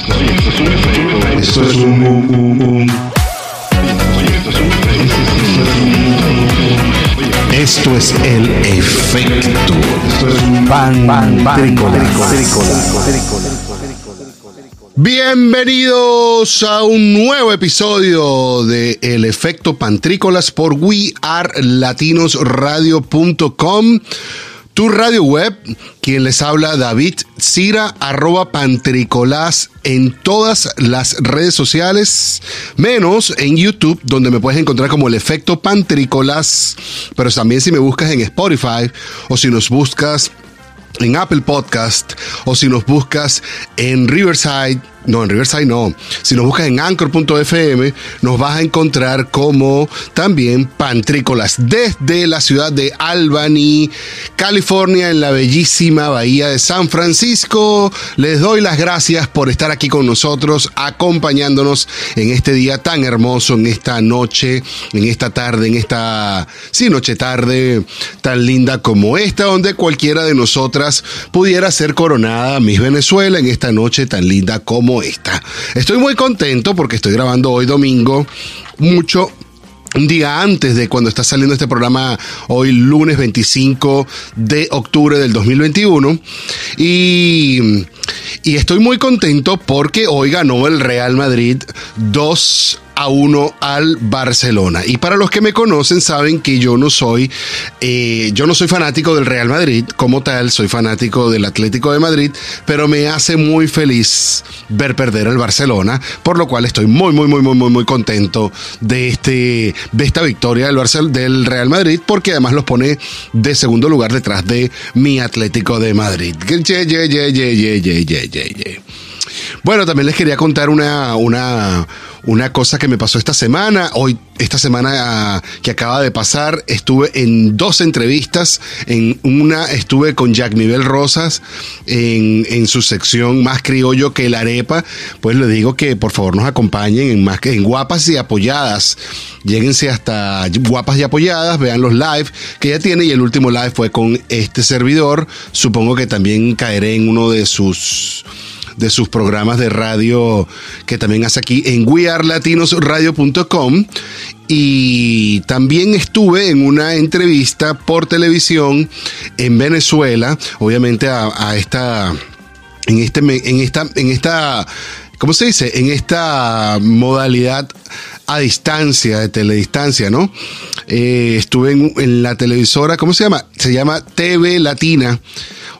Esto es un, un, un, un. Esto es el efecto. Esto es pan, pan, pan, Bienvenidos a un nuevo episodio de El Efecto Pantrícolas por wearelatinosradio.com tu radio web, quien les habla David Cira, arroba Pantricolás en todas las redes sociales, menos en YouTube, donde me puedes encontrar como el efecto Pantricolás, pero también si me buscas en Spotify o si nos buscas en Apple Podcast o si nos buscas en Riverside no, en Riverside no. Si nos buscas en anchor.fm, nos vas a encontrar como también Pantrícolas desde la ciudad de Albany, California, en la bellísima bahía de San Francisco. Les doy las gracias por estar aquí con nosotros, acompañándonos en este día tan hermoso, en esta noche, en esta tarde, en esta, sí, noche tarde tan linda como esta, donde cualquiera de nosotras pudiera ser coronada Miss Venezuela en esta noche tan linda como esta. Estoy muy contento porque estoy grabando hoy domingo mucho un día antes de cuando está saliendo este programa, hoy lunes 25 de octubre del 2021. Y, y estoy muy contento porque hoy ganó el Real Madrid 2 a 1 al Barcelona. Y para los que me conocen saben que yo no soy, eh, yo no soy fanático del Real Madrid como tal, soy fanático del Atlético de Madrid, pero me hace muy feliz ver perder al Barcelona, por lo cual estoy muy, muy, muy, muy, muy, muy contento de, este, de esta victoria del, Real Madrid, porque además los pone de segundo lugar detrás de mi Atlético de Madrid. Bueno, también les quería contar una, una, una cosa que me pasó esta semana. Hoy, esta semana ah, que acaba de pasar, estuve en dos entrevistas. En una estuve con Jack Miguel Rosas en, en su sección Más Criollo que la Arepa. Pues le digo que por favor nos acompañen en, más, en Guapas y Apoyadas. Lléguense hasta Guapas y Apoyadas, vean los live que ya tiene. Y el último live fue con este servidor. Supongo que también caeré en uno de sus de sus programas de radio que también hace aquí en wearlatinosradio.com y también estuve en una entrevista por televisión en Venezuela, obviamente a, esta en este en esta en esta ¿cómo se dice? En esta modalidad a distancia, de teledistancia, ¿no? Eh, estuve en, en, la televisora, ¿cómo se llama? Se llama TV Latina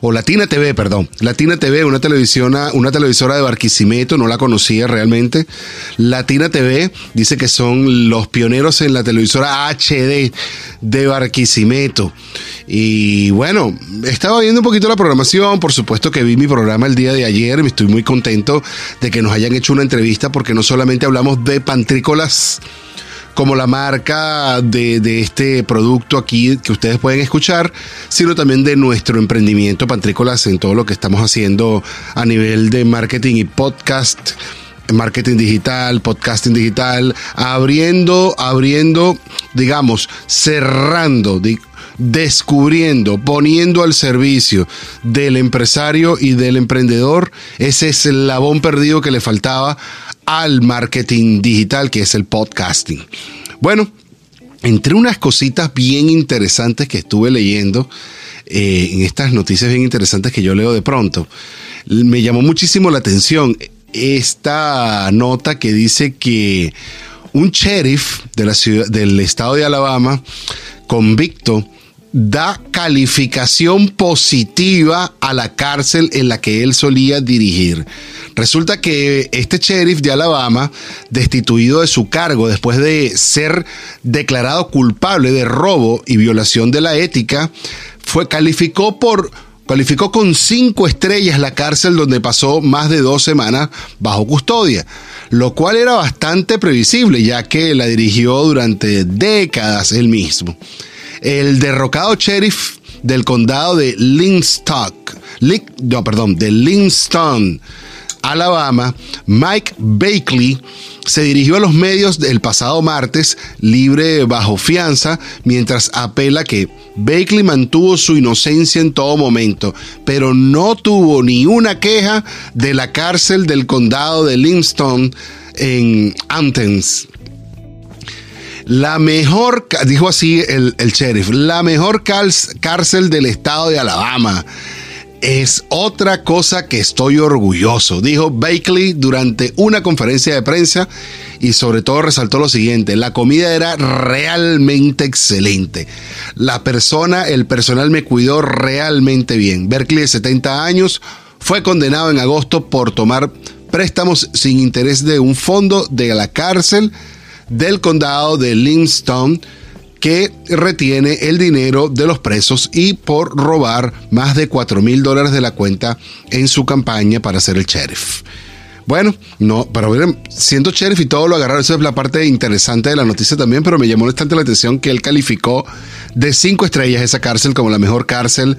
o Latina TV, perdón. Latina TV, una televisión, una televisora de Barquisimeto, no la conocía realmente. Latina TV dice que son los pioneros en la televisora HD de Barquisimeto. Y bueno, estaba viendo un poquito la programación, por supuesto que vi mi programa el día de ayer, estoy muy contento de que nos hayan hecho una entrevista porque no solamente hablamos de pantrícolas, como la marca de, este producto aquí que ustedes pueden escuchar, sino también de nuestro emprendimiento Pantrícolas en todo lo que estamos haciendo a nivel de marketing y podcast marketing digital, podcasting digital, abriendo, abriendo, digamos, cerrando, descubriendo, poniendo al servicio del empresario y del emprendedor ese eslabón perdido que le faltaba al marketing digital, que es el podcasting. Bueno, entre unas cositas bien interesantes que estuve leyendo, eh, en estas noticias bien interesantes que yo leo de pronto, me llamó muchísimo la atención esta nota que dice que un sheriff de la ciudad, del estado de Alabama, convicto, da calificación positiva a la cárcel en la que él solía dirigir. Resulta que este sheriff de Alabama, destituido de su cargo después de ser declarado culpable de robo y violación de la ética, fue calificó por calificó con cinco estrellas la cárcel donde pasó más de dos semanas bajo custodia, lo cual era bastante previsible ya que la dirigió durante décadas él mismo el derrocado sheriff del condado de Linkstock, no, perdón, Linston, Alabama, Mike Bakley, se dirigió a los medios el pasado martes, libre bajo fianza, mientras apela que Bakley mantuvo su inocencia en todo momento, pero no tuvo ni una queja de la cárcel del condado de Livingston en Antens. La mejor, dijo así el, sheriff, la mejor cárcel del estado de Alabama es otra cosa que estoy orgulloso, dijo Bakley durante una conferencia de prensa y sobre todo resaltó lo siguiente, la comida era realmente excelente. La persona, el personal me cuidó realmente bien. Berkeley de 70 años fue condenado en agosto por tomar préstamos sin interés de un fondo de la cárcel del condado de Livingston que retiene el dinero de los presos y por robar más de 4 mil dólares de la cuenta en su campaña para ser el sheriff. Bueno, no, pero miren, siendo sheriff y todo lo agarraron, esa es la parte interesante de la noticia también, pero me llamó bastante la atención que él calificó de cinco estrellas esa cárcel como la mejor cárcel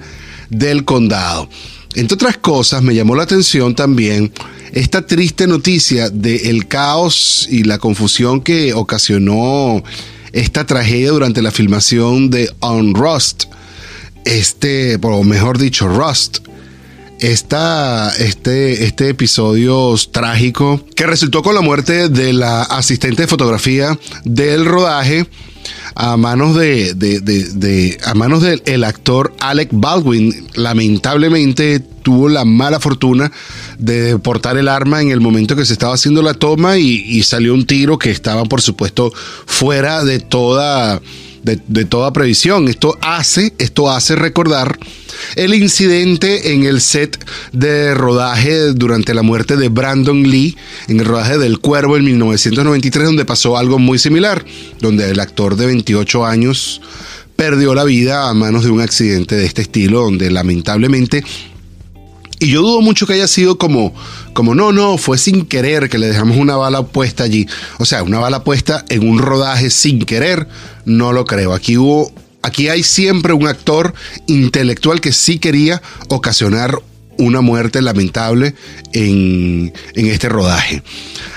del condado. Entre otras cosas, me llamó la atención también esta triste noticia del caos y la confusión que ocasionó esta tragedia durante la filmación de On Rust. Este, o mejor dicho, Rust. Esta, este, este episodio trágico que resultó con la muerte de la asistente de fotografía del rodaje a manos de, de, a manos del actor Alec Baldwin. Lamentablemente tuvo la mala fortuna de portar el arma en el momento que se estaba haciendo la toma y, salió un tiro que estaba, por supuesto, fuera de toda, de, toda previsión. Esto hace, esto hace recordar el incidente en el set de rodaje durante la muerte de Brandon Lee, en el rodaje del Cuervo en 1993, donde pasó algo muy similar, donde el actor de 28 años perdió la vida a manos de un accidente de este estilo, donde lamentablemente y yo dudo mucho que haya sido como, como no, no, fue sin querer que le dejamos una bala puesta allí. O sea, una bala puesta en un rodaje sin querer, no lo creo. Aquí hubo, aquí hay siempre un actor intelectual que sí quería ocasionar una muerte lamentable en, en, este rodaje.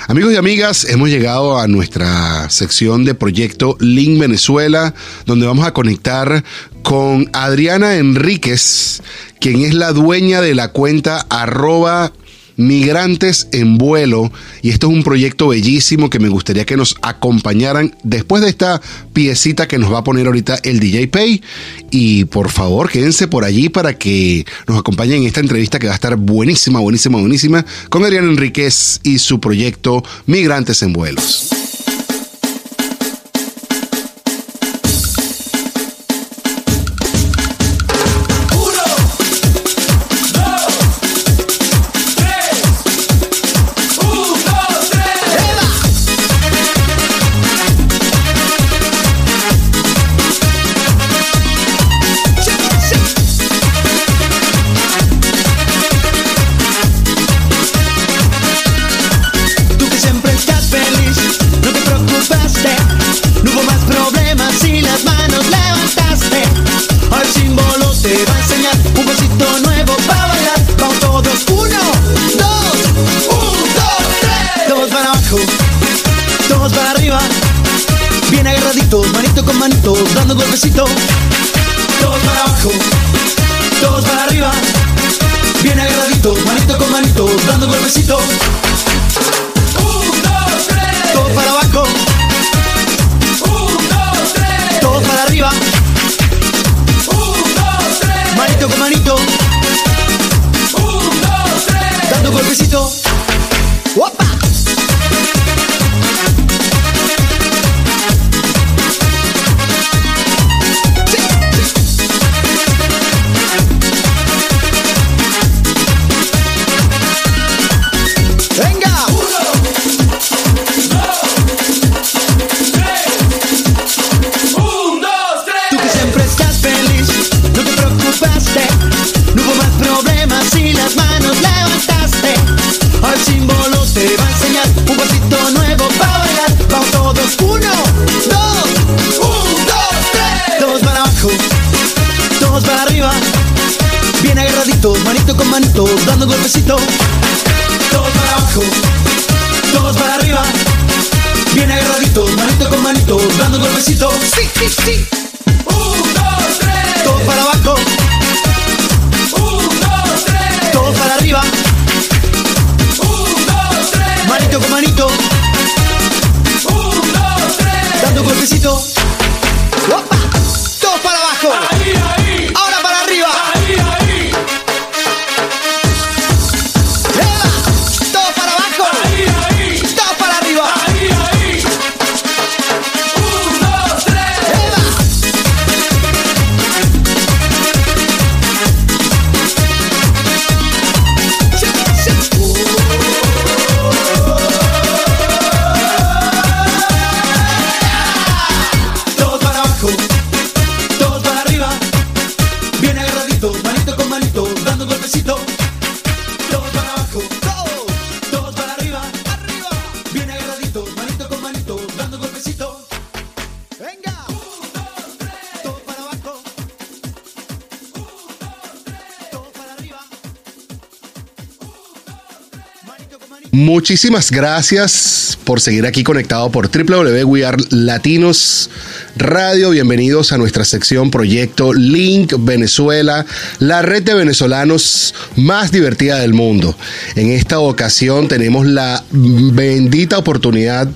Amigos y amigas, hemos llegado a nuestra sección de proyecto Link Venezuela, donde vamos a conectar con Adriana Enríquez, quien es la dueña de la cuenta arroba Migrantes en Vuelo. Y esto es un proyecto bellísimo que me gustaría que nos acompañaran después de esta piecita que nos va a poner ahorita el DJ Pay. Y por favor, quédense por allí para que nos acompañen en esta entrevista que va a estar buenísima, buenísima, buenísima con Adriana Enríquez y su proyecto Migrantes en Vuelos. Manito dando golpecito. Todos abajo, todos para arriba. Bien agarraditos, manito con manito, dando golpecitos. Sí, sí, sí. Muchísimas gracias por seguir aquí conectado por www.wear Latinos Radio. Bienvenidos a nuestra sección Proyecto Link Venezuela, la red de venezolanos más divertida del mundo. En esta ocasión tenemos la bendita oportunidad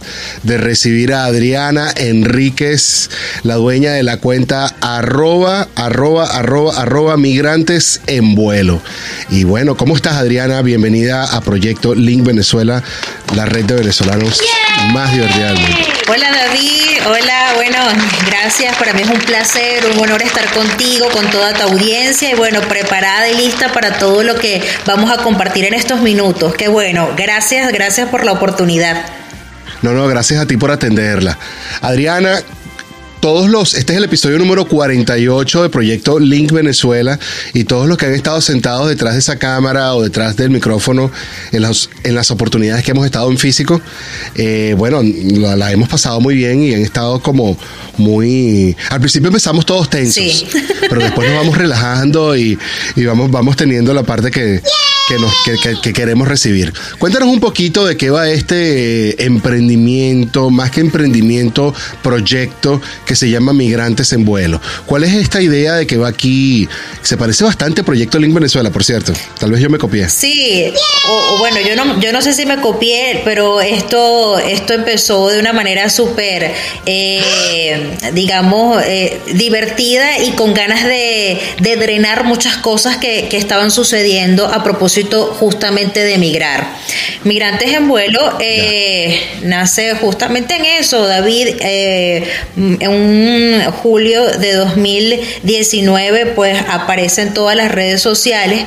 de recibir a Adriana Enríquez, la dueña de la cuenta arroba, arroba, arroba, arroba migrantes en vuelo. Y bueno, ¿cómo estás Adriana? Bienvenida a Proyecto Link Venezuela, la red de venezolanos más divertida del mundo. Hola David, hola, bueno, gracias, para mí es un placer, un honor estar contigo, con toda tu audiencia y bueno, preparada y lista para todo lo que vamos a compartir en estos minutos. Qué bueno, gracias, gracias por la oportunidad. No, no, gracias a ti por atenderla. Adriana, todos los, este es el episodio número 48 de Proyecto Link Venezuela y todos los que han estado sentados detrás de esa cámara o detrás del micrófono en las, en las oportunidades que hemos estado en físico, eh, bueno, la, la hemos pasado muy bien y han estado como muy... Al principio empezamos todos tensos, Sí. pero después nos vamos relajando y, y vamos, vamos teniendo la parte que... Que, nos, que, que- que queremos recibir. Cuéntanos un poquito de qué va este eh, emprendimiento, más que emprendimiento, proyecto que se llama Migrantes en Vuelo. ¿Cuál es esta idea de que va aquí? Se parece bastante a Proyecto Link Venezuela, por cierto. Tal vez yo me copié. Sí, o, bueno, yo no, yo no sé si me copié, pero esto, esto empezó de una manera súper, eh, digamos, eh, divertida y con ganas de, drenar muchas cosas que estaban sucediendo a propósito justamente de migrar. Migrantes en vuelo eh, nace justamente en eso, David, eh, en un julio de 2019, pues aparece en todas las redes sociales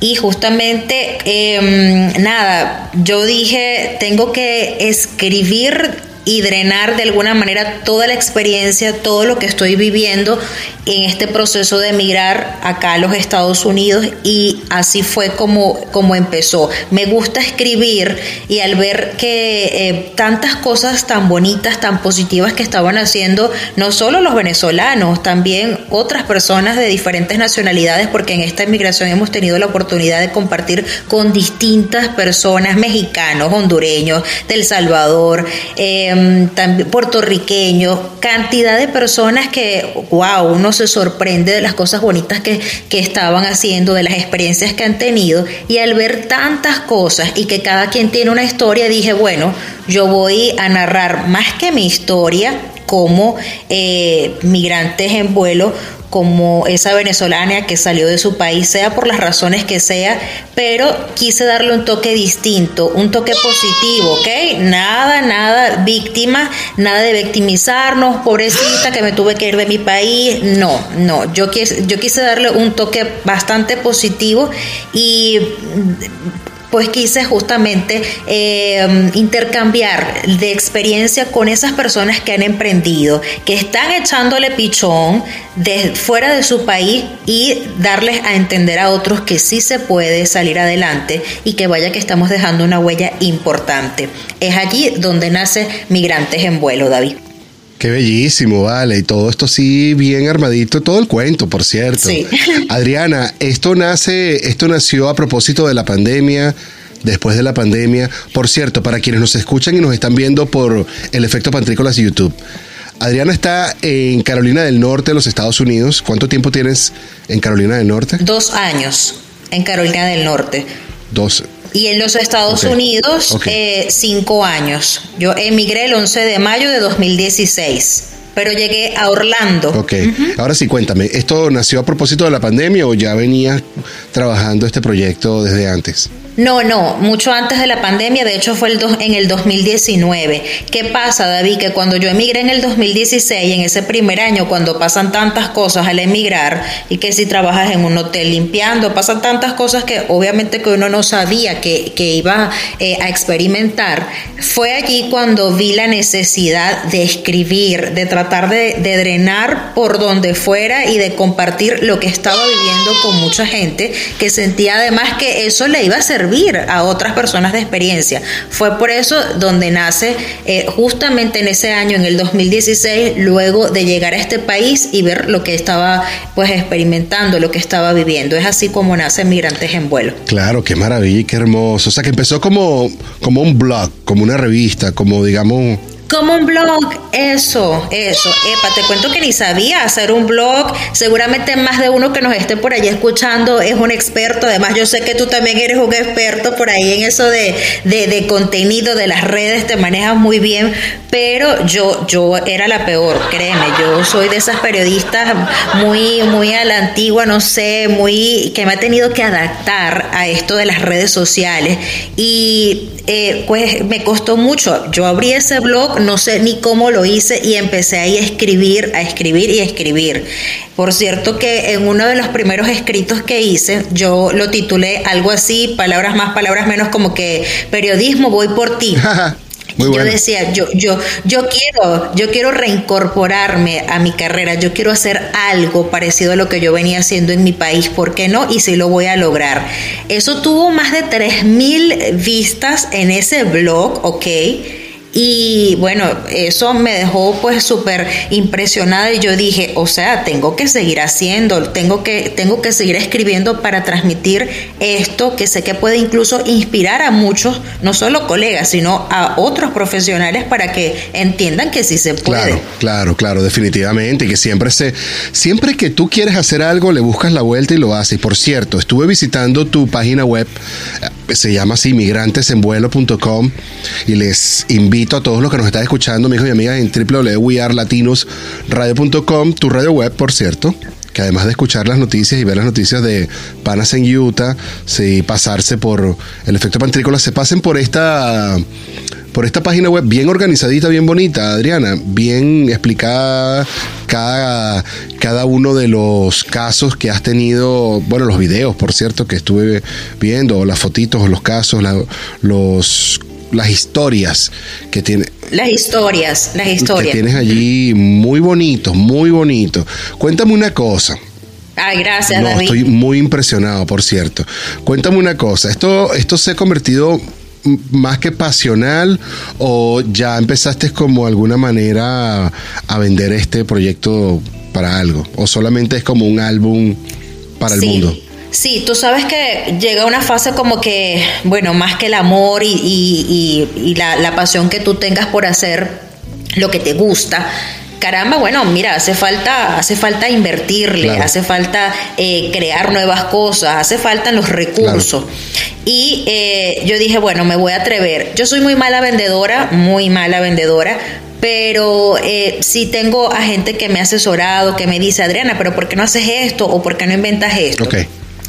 y justamente, eh, nada, yo dije, tengo que escribir y drenar de alguna manera toda la experiencia, todo lo que estoy viviendo en este proceso de emigrar acá a los Estados Unidos y así fue como, como empezó. Me gusta escribir y al ver que eh, tantas cosas tan bonitas, tan positivas que estaban haciendo no solo los venezolanos, también otras personas de diferentes nacionalidades, porque en esta inmigración hemos tenido la oportunidad de compartir con distintas personas, mexicanos, hondureños, del Salvador, eh, también puertorriqueños, cantidad de personas que, wow, uno se sorprende de las cosas bonitas que, que estaban haciendo, de las experiencias que han tenido, y al ver tantas cosas y que cada quien tiene una historia, dije, bueno, yo voy a narrar más que mi historia como eh, migrantes en vuelo, como esa venezolana que salió de su país, sea por las razones que sea, pero quise darle un toque distinto, un toque positivo, ¿ok? Nada, nada víctima, nada de victimizarnos, pobrecita que me tuve que ir de mi país, no, no, yo quise, yo quise darle un toque bastante positivo y pues quise justamente eh, intercambiar de experiencia con esas personas que han emprendido, que están echándole pichón de fuera de su país y darles a entender a otros que sí se puede salir adelante y que vaya que estamos dejando una huella importante. Es allí donde nace Migrantes en Vuelo, David. Qué bellísimo, vale. Y todo esto sí bien armadito, todo el cuento, por cierto. Sí. Adriana, esto nace, esto nació a propósito de la pandemia. después de la pandemia. Por cierto, para quienes nos escuchan y nos están viendo por el efecto Pantrícolas de YouTube. Adriana está en Carolina del Norte, en los Estados Unidos. ¿Cuánto tiempo tienes en Carolina del Norte? Dos años en Carolina del Norte. Dos. Y en los Estados Unidos, eh, cinco años. Yo emigré el 11 de mayo de 2016, pero llegué a Orlando. Ok. Ahora sí, cuéntame, ¿esto nació a propósito de la pandemia o ya venías trabajando este proyecto desde antes? No, no, mucho antes de la pandemia, de hecho fue el dos- en el 2019. ¿Qué pasa, David? Que cuando yo emigré en el 2016, en ese primer año, cuando pasan tantas cosas al emigrar, y que si trabajas en un hotel limpiando, pasan tantas cosas que obviamente que uno no sabía que, que iba eh, a experimentar, fue allí cuando vi la necesidad de escribir, de tratar de, de drenar por donde fuera y de compartir lo que estaba viviendo con mucha gente que sentía además que eso le iba a servir a otras personas de experiencia. Fue por eso donde nace eh, justamente en ese año, en el 2016, luego de llegar a este país y ver lo que estaba pues experimentando, lo que estaba viviendo. Es así como nace Migrantes en Vuelo. Claro, qué maravilla, qué hermoso. O sea, que empezó como, como un blog, como una revista, como digamos... Como un blog, eso, eso. Epa, te cuento que ni sabía hacer un blog. Seguramente más de uno que nos esté por allí escuchando es un experto. Además, yo sé que tú también eres un experto por ahí en eso de, de, de contenido, de las redes, te manejas muy bien. Pero yo, yo era la peor, créeme. Yo soy de esas periodistas muy, muy a la antigua, no sé, muy que me ha tenido que adaptar a esto de las redes sociales. Y eh, pues me costó mucho. Yo abrí ese blog, no sé ni cómo lo hice y empecé ahí a escribir, a escribir y a escribir. Por cierto que en uno de los primeros escritos que hice, yo lo titulé algo así, palabras más, palabras menos, como que periodismo voy por ti. Muy bueno. Yo decía, yo, yo, yo quiero, yo quiero reincorporarme a mi carrera, yo quiero hacer algo parecido a lo que yo venía haciendo en mi país, ¿por qué no? Y sí lo voy a lograr. Eso tuvo más de 3.000 vistas en ese blog, ¿ok? Y bueno, eso me dejó pues súper impresionada y yo dije, o sea, tengo que seguir haciendo, tengo que, tengo que seguir escribiendo para transmitir esto que sé que puede incluso inspirar a muchos, no solo colegas, sino a otros profesionales para que entiendan que sí se puede. Claro, claro, claro, definitivamente. Y que siempre se, siempre que tú quieres hacer algo, le buscas la vuelta y lo haces. Por cierto, estuve visitando tu página web, se llama así, migrantesenvuelo.com, y les invito a todos los que nos están escuchando, amigos y amigas, en www.wearlatinosradio.com, tu radio web, por cierto. Que además de escuchar las noticias y ver las noticias de panas en Utah, si pasarse por el efecto pantrícola, se pasen por esta por esta página web bien organizadita, bien bonita, Adriana, bien explicada cada, cada uno de los casos que has tenido, bueno, los videos, por cierto, que estuve viendo, o las fotitos, o los casos, la- los, las historias que tiene. Las historias, las Que historias. tienes allí muy bonitos, muy bonitos. Cuéntame una cosa. Ay, gracias, No, David. estoy muy impresionado, por cierto. Cuéntame una cosa, ¿esto, esto se ha convertido más que pasional o ya empezaste como alguna manera a vender este proyecto para algo? ¿O solamente es como un álbum para el Sí. mundo? Sí, tú sabes que llega una fase como que, bueno, más que el amor y, y- y- y la, la pasión que tú tengas por hacer lo que te gusta. Caramba, bueno, mira, hace falta, hace falta invertirle, Claro. hace falta eh, crear nuevas cosas, hace falta los recursos. Y eh, yo dije, bueno, me voy a atrever. Yo soy muy mala vendedora, muy mala vendedora, pero eh, sí tengo a gente que me ha asesorado, que me dice, Adriana, pero ¿por qué no haces esto o por qué no inventas esto?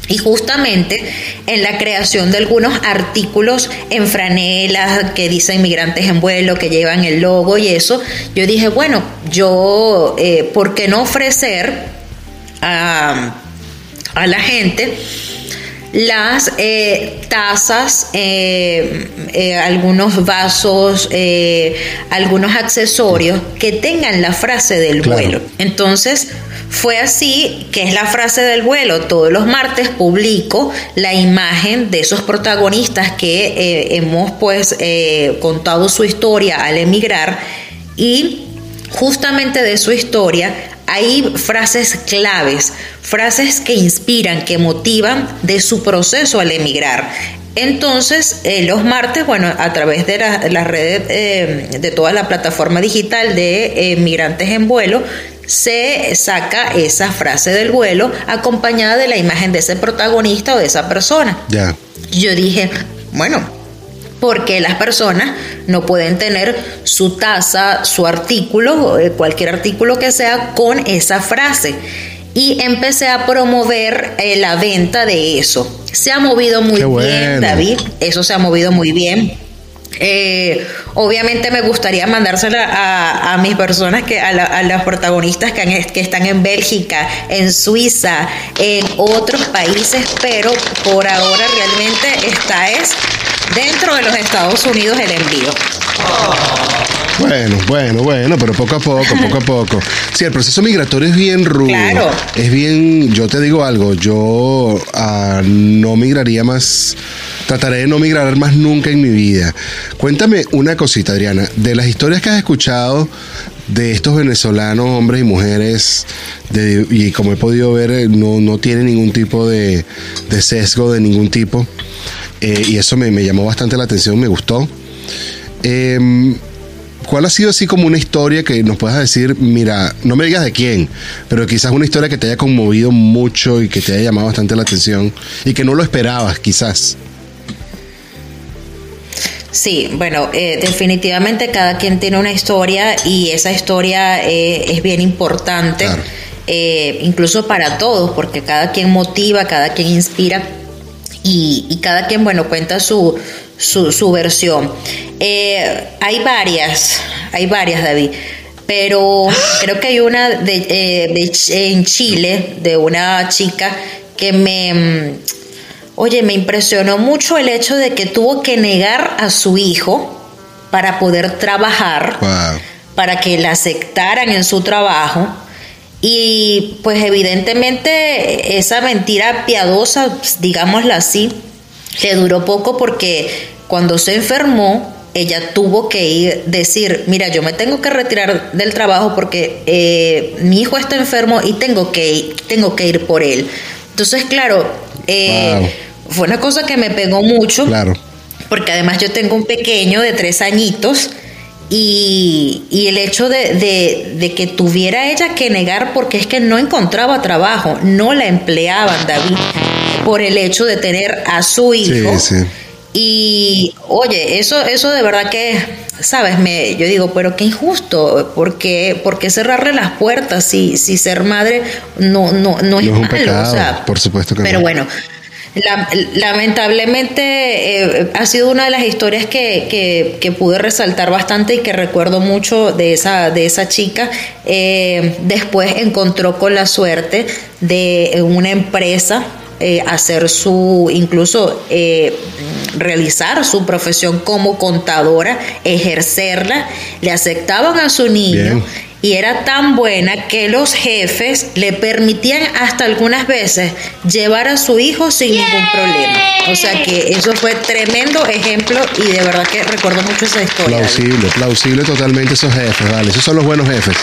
Y justamente en la creación de algunos artículos en franelas que dicen migrantes en vuelo, que llevan el logo y eso, yo dije, bueno, yo, eh, ¿por qué no ofrecer a, a la gente las eh, tazas, eh, eh, algunos vasos, algunos accesorios que tengan la frase del Claro. vuelo. Entonces, fue así que es la frase del vuelo. Todos los martes publico la imagen de esos protagonistas que hemos pues contado su historia al emigrar y justamente de su historia hay frases claves, frases que inspiran, que motivan de su proceso al emigrar. Entonces, eh, los martes, bueno, a través de la- las redes, eh, de toda la plataforma digital de eh, Migrantes en Vuelo, se saca esa frase del vuelo acompañada de la imagen de ese protagonista o de esa persona. Ya. Yo dije, bueno, porque las personas no pueden tener su taza, su artículo, eh, cualquier artículo que sea con esa frase. Y empecé a promover eh, la venta de eso. Se ha movido muy bien. David. Eso se ha movido muy bien. Eh, obviamente me gustaría mandársela a, a mis personas, que a, la- a las protagonistas que, han- que están en Bélgica, en Suiza, en otros países, pero por ahora realmente está es dentro de los Estados Unidos el envío. Bueno, bueno, bueno, pero poco a poco, poco a poco. Sí, el proceso migratorio es bien rudo. Claro. Es bien, yo te digo algo, yo ah, no migraría más, trataré de no migrar más nunca en mi vida. Cuéntame una cosita, Adriana, de las historias que has escuchado de estos venezolanos, hombres y mujeres, de- y como he podido ver, eh, no, no tiene ningún tipo de, de sesgo de ningún tipo. Eh, y eso me, me llamó bastante la atención, me gustó. Em, ¿Cuál ha sido así como una historia que nos puedas decir, mira, no me digas de quién, pero quizás una historia que te haya conmovido mucho y que te haya llamado bastante la atención y que no lo esperabas, quizás? Sí, bueno, eh, definitivamente cada quien tiene una historia y esa historia eh, es bien importante, Claro. eh, incluso para todos, porque cada quien motiva, cada quien inspira y, y cada quien, bueno, cuenta su, su, su versión. Eh, hay varias, hay varias, David. Pero creo que hay una de, eh, de en Chile de una chica que me, mm, Oye, me impresionó mucho el hecho de que tuvo que negar a su hijo para poder trabajar, Wow. para que la aceptaran en su trabajo. Y pues evidentemente esa mentira piadosa, digámosla así, le duró poco porque cuando se enfermó, ella tuvo que ir, decir, mira, yo me tengo que retirar del trabajo porque eh, mi hijo está enfermo y tengo que, ir- tengo que ir por él. Entonces, claro, eh, Wow. fue una cosa que me pegó mucho Claro. porque además yo tengo un pequeño de tres añitos y, y el hecho de, de- de que tuviera ella que negar porque es que no encontraba trabajo, no la empleaban, David, por el hecho de tener a su hijo. sí. Y oye, eso, eso de verdad que, sabes, me, yo digo, pero qué injusto, ¿por qué, por qué cerrarle las puertas si, si ser madre no, no, no es No es un malo? pecado, o sea, por supuesto que pero no. bueno, la- lamentablemente eh, ha sido una de las historias que, que- pude resaltar bastante y que recuerdo mucho de esa, de esa chica. Eh, después encontró con la suerte de una empresa eh, hacer su, incluso eh, realizar su profesión como contadora, ejercerla, le aceptaban a su niño. Y era tan buena que los jefes le permitían hasta algunas veces llevar a su hijo sin ningún problema. O sea que eso fue tremendo ejemplo y de verdad que recuerdo mucho esa historia. Plausible, plausible totalmente esos jefes, vale. Esos son los buenos jefes.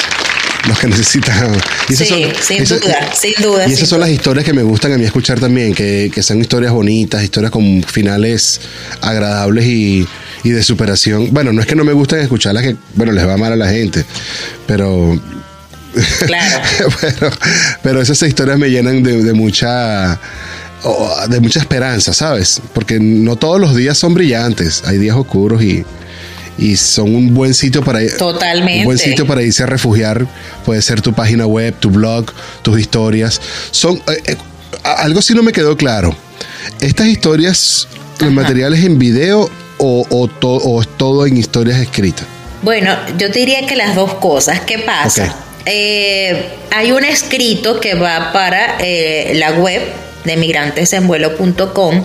Los que necesitan. Y esas Sí, sin esas- duda, sin duda, Y esas son las historias que me gustan a mí escuchar también, que, que son historias bonitas, historias con finales agradables y, y de superación. Bueno, no es que no me gusten escucharlas, que, bueno, les va mal a la gente, pero Claro. pero, pero esas historias me llenan de, de mucha de mucha esperanza, ¿sabes? Porque no todos los días son brillantes, hay días oscuros y, y son un buen sitio para Totalmente. un buen sitio para irse a refugiar. Puede ser tu página web, tu blog, tus historias. Son eh, eh, algo sí no me quedó claro. Estas historias, los Ajá. materiales en video o, o, to- o es todo en historias escritas. Bueno, yo te diría que las dos cosas. ¿Qué pasa? Eh, hay un escrito que va para eh, la web de migrantesenvuelo.com.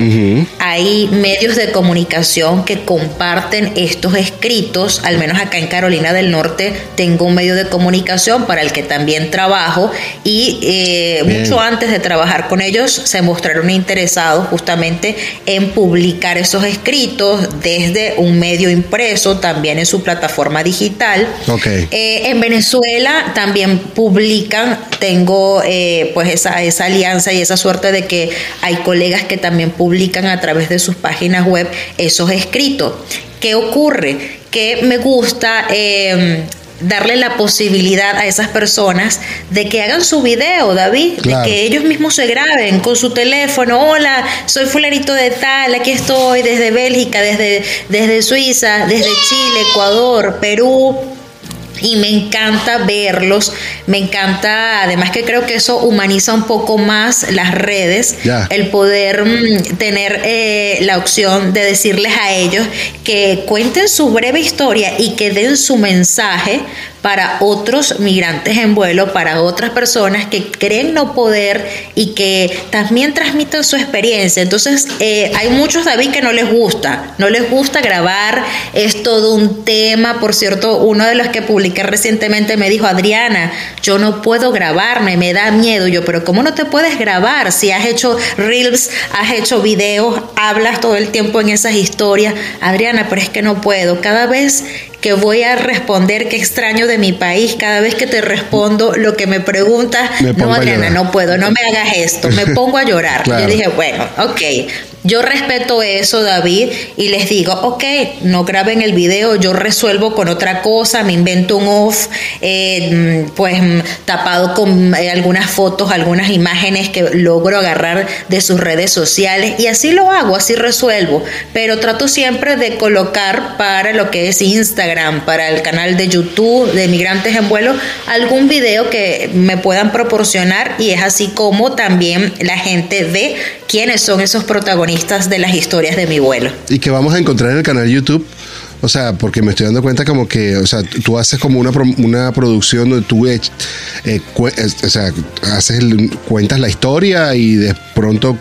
Hay medios de comunicación que comparten estos escritos, al menos acá en Carolina del Norte tengo un medio de comunicación para el que también trabajo y eh, mucho antes de trabajar con ellos se mostraron interesados justamente en publicar esos escritos desde un medio impreso, también en su plataforma digital. Ok. Eh, en Venezuela también publican tengo eh, pues esa, esa alianza y esa suerte de que hay colegas que también publican a través de sus páginas web esos escritos. ¿Qué ocurre? Que me gusta eh, darle la posibilidad a esas personas de que hagan su video, David, Claro. de que ellos mismos se graben con su teléfono. Hola, soy fulanito de tal, aquí estoy desde Bélgica, desde, desde Suiza, desde Chile, Ecuador, Perú. Y me encanta verlos, me encanta, además que creo que eso humaniza un poco más las redes, el poder mm, tener eh, la opción de decirles a ellos que cuenten su breve historia y que den su mensaje para otros migrantes en vuelo, para otras personas que creen no poder y que también transmitan su experiencia. Entonces, eh, hay muchos, David, que no les gusta, no les gusta grabar, es todo un tema. Por cierto, uno de los que publiqué recientemente me dijo, Adriana, yo no puedo grabarme, me da miedo. Yo, pero ¿cómo no te puedes grabar? Si has hecho reels, has hecho videos, hablas todo el tiempo en esas historias. Adriana, pero es que no puedo. Cada vez que voy a responder qué extraño de mi país, cada vez que te respondo lo que me preguntas, Me no Adriana, no puedo, no me hagas esto, me pongo a llorar. Claro. Yo dije, bueno, ok, yo respeto eso, David, y les digo, ok, no graben el video, yo resuelvo con otra cosa, me invento un off, eh, mm, pues mm, tapado con eh, algunas fotos, algunas imágenes que logro agarrar de sus redes sociales, y así lo hago, así resuelvo, pero trato siempre de colocar para lo que es Instagram, para el canal de YouTube de Migrantes en Vuelo, algún video que me puedan proporcionar y es así como también la gente ve quiénes son esos protagonistas de las historias de mi vuelo. y que vamos a encontrar en el canal YouTube. O sea, porque me estoy dando cuenta como que, o sea, tú haces como una, una producción donde tú eh, haces el- cuentas la historia y de pronto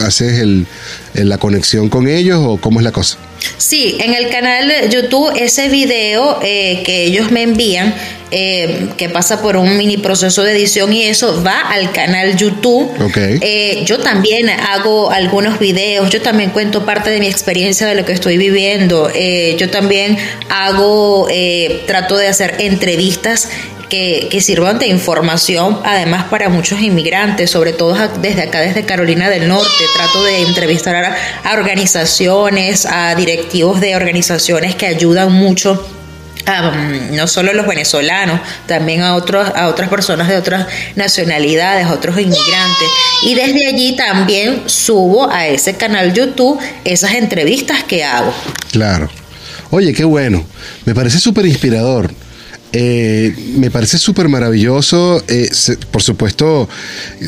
haces el- la conexión con ellos o cómo es la cosa. Sí, en el canal de YouTube ese video eh, que ellos me envían, eh, que pasa por un mini proceso de edición y eso va al canal YouTube. Ok. Eh, yo también hago algunos videos, yo también cuento parte de mi experiencia de lo que estoy viviendo. Eh, yo también hago, eh, trato de hacer entrevistas que, sirvan de información, además para muchos inmigrantes, sobre todo a- desde acá, desde Carolina del Norte. Trato de entrevistar a, a organizaciones, a directivos de organizaciones que ayudan mucho a, mm, no solo los venezolanos, también a otros, a otras personas de otras nacionalidades, a otros inmigrantes. Y desde allí también subo a ese canal YouTube esas entrevistas que hago. Claro. Oye, qué bueno. Me parece súper inspirador. Eh, me parece súper maravilloso. Eh, por supuesto,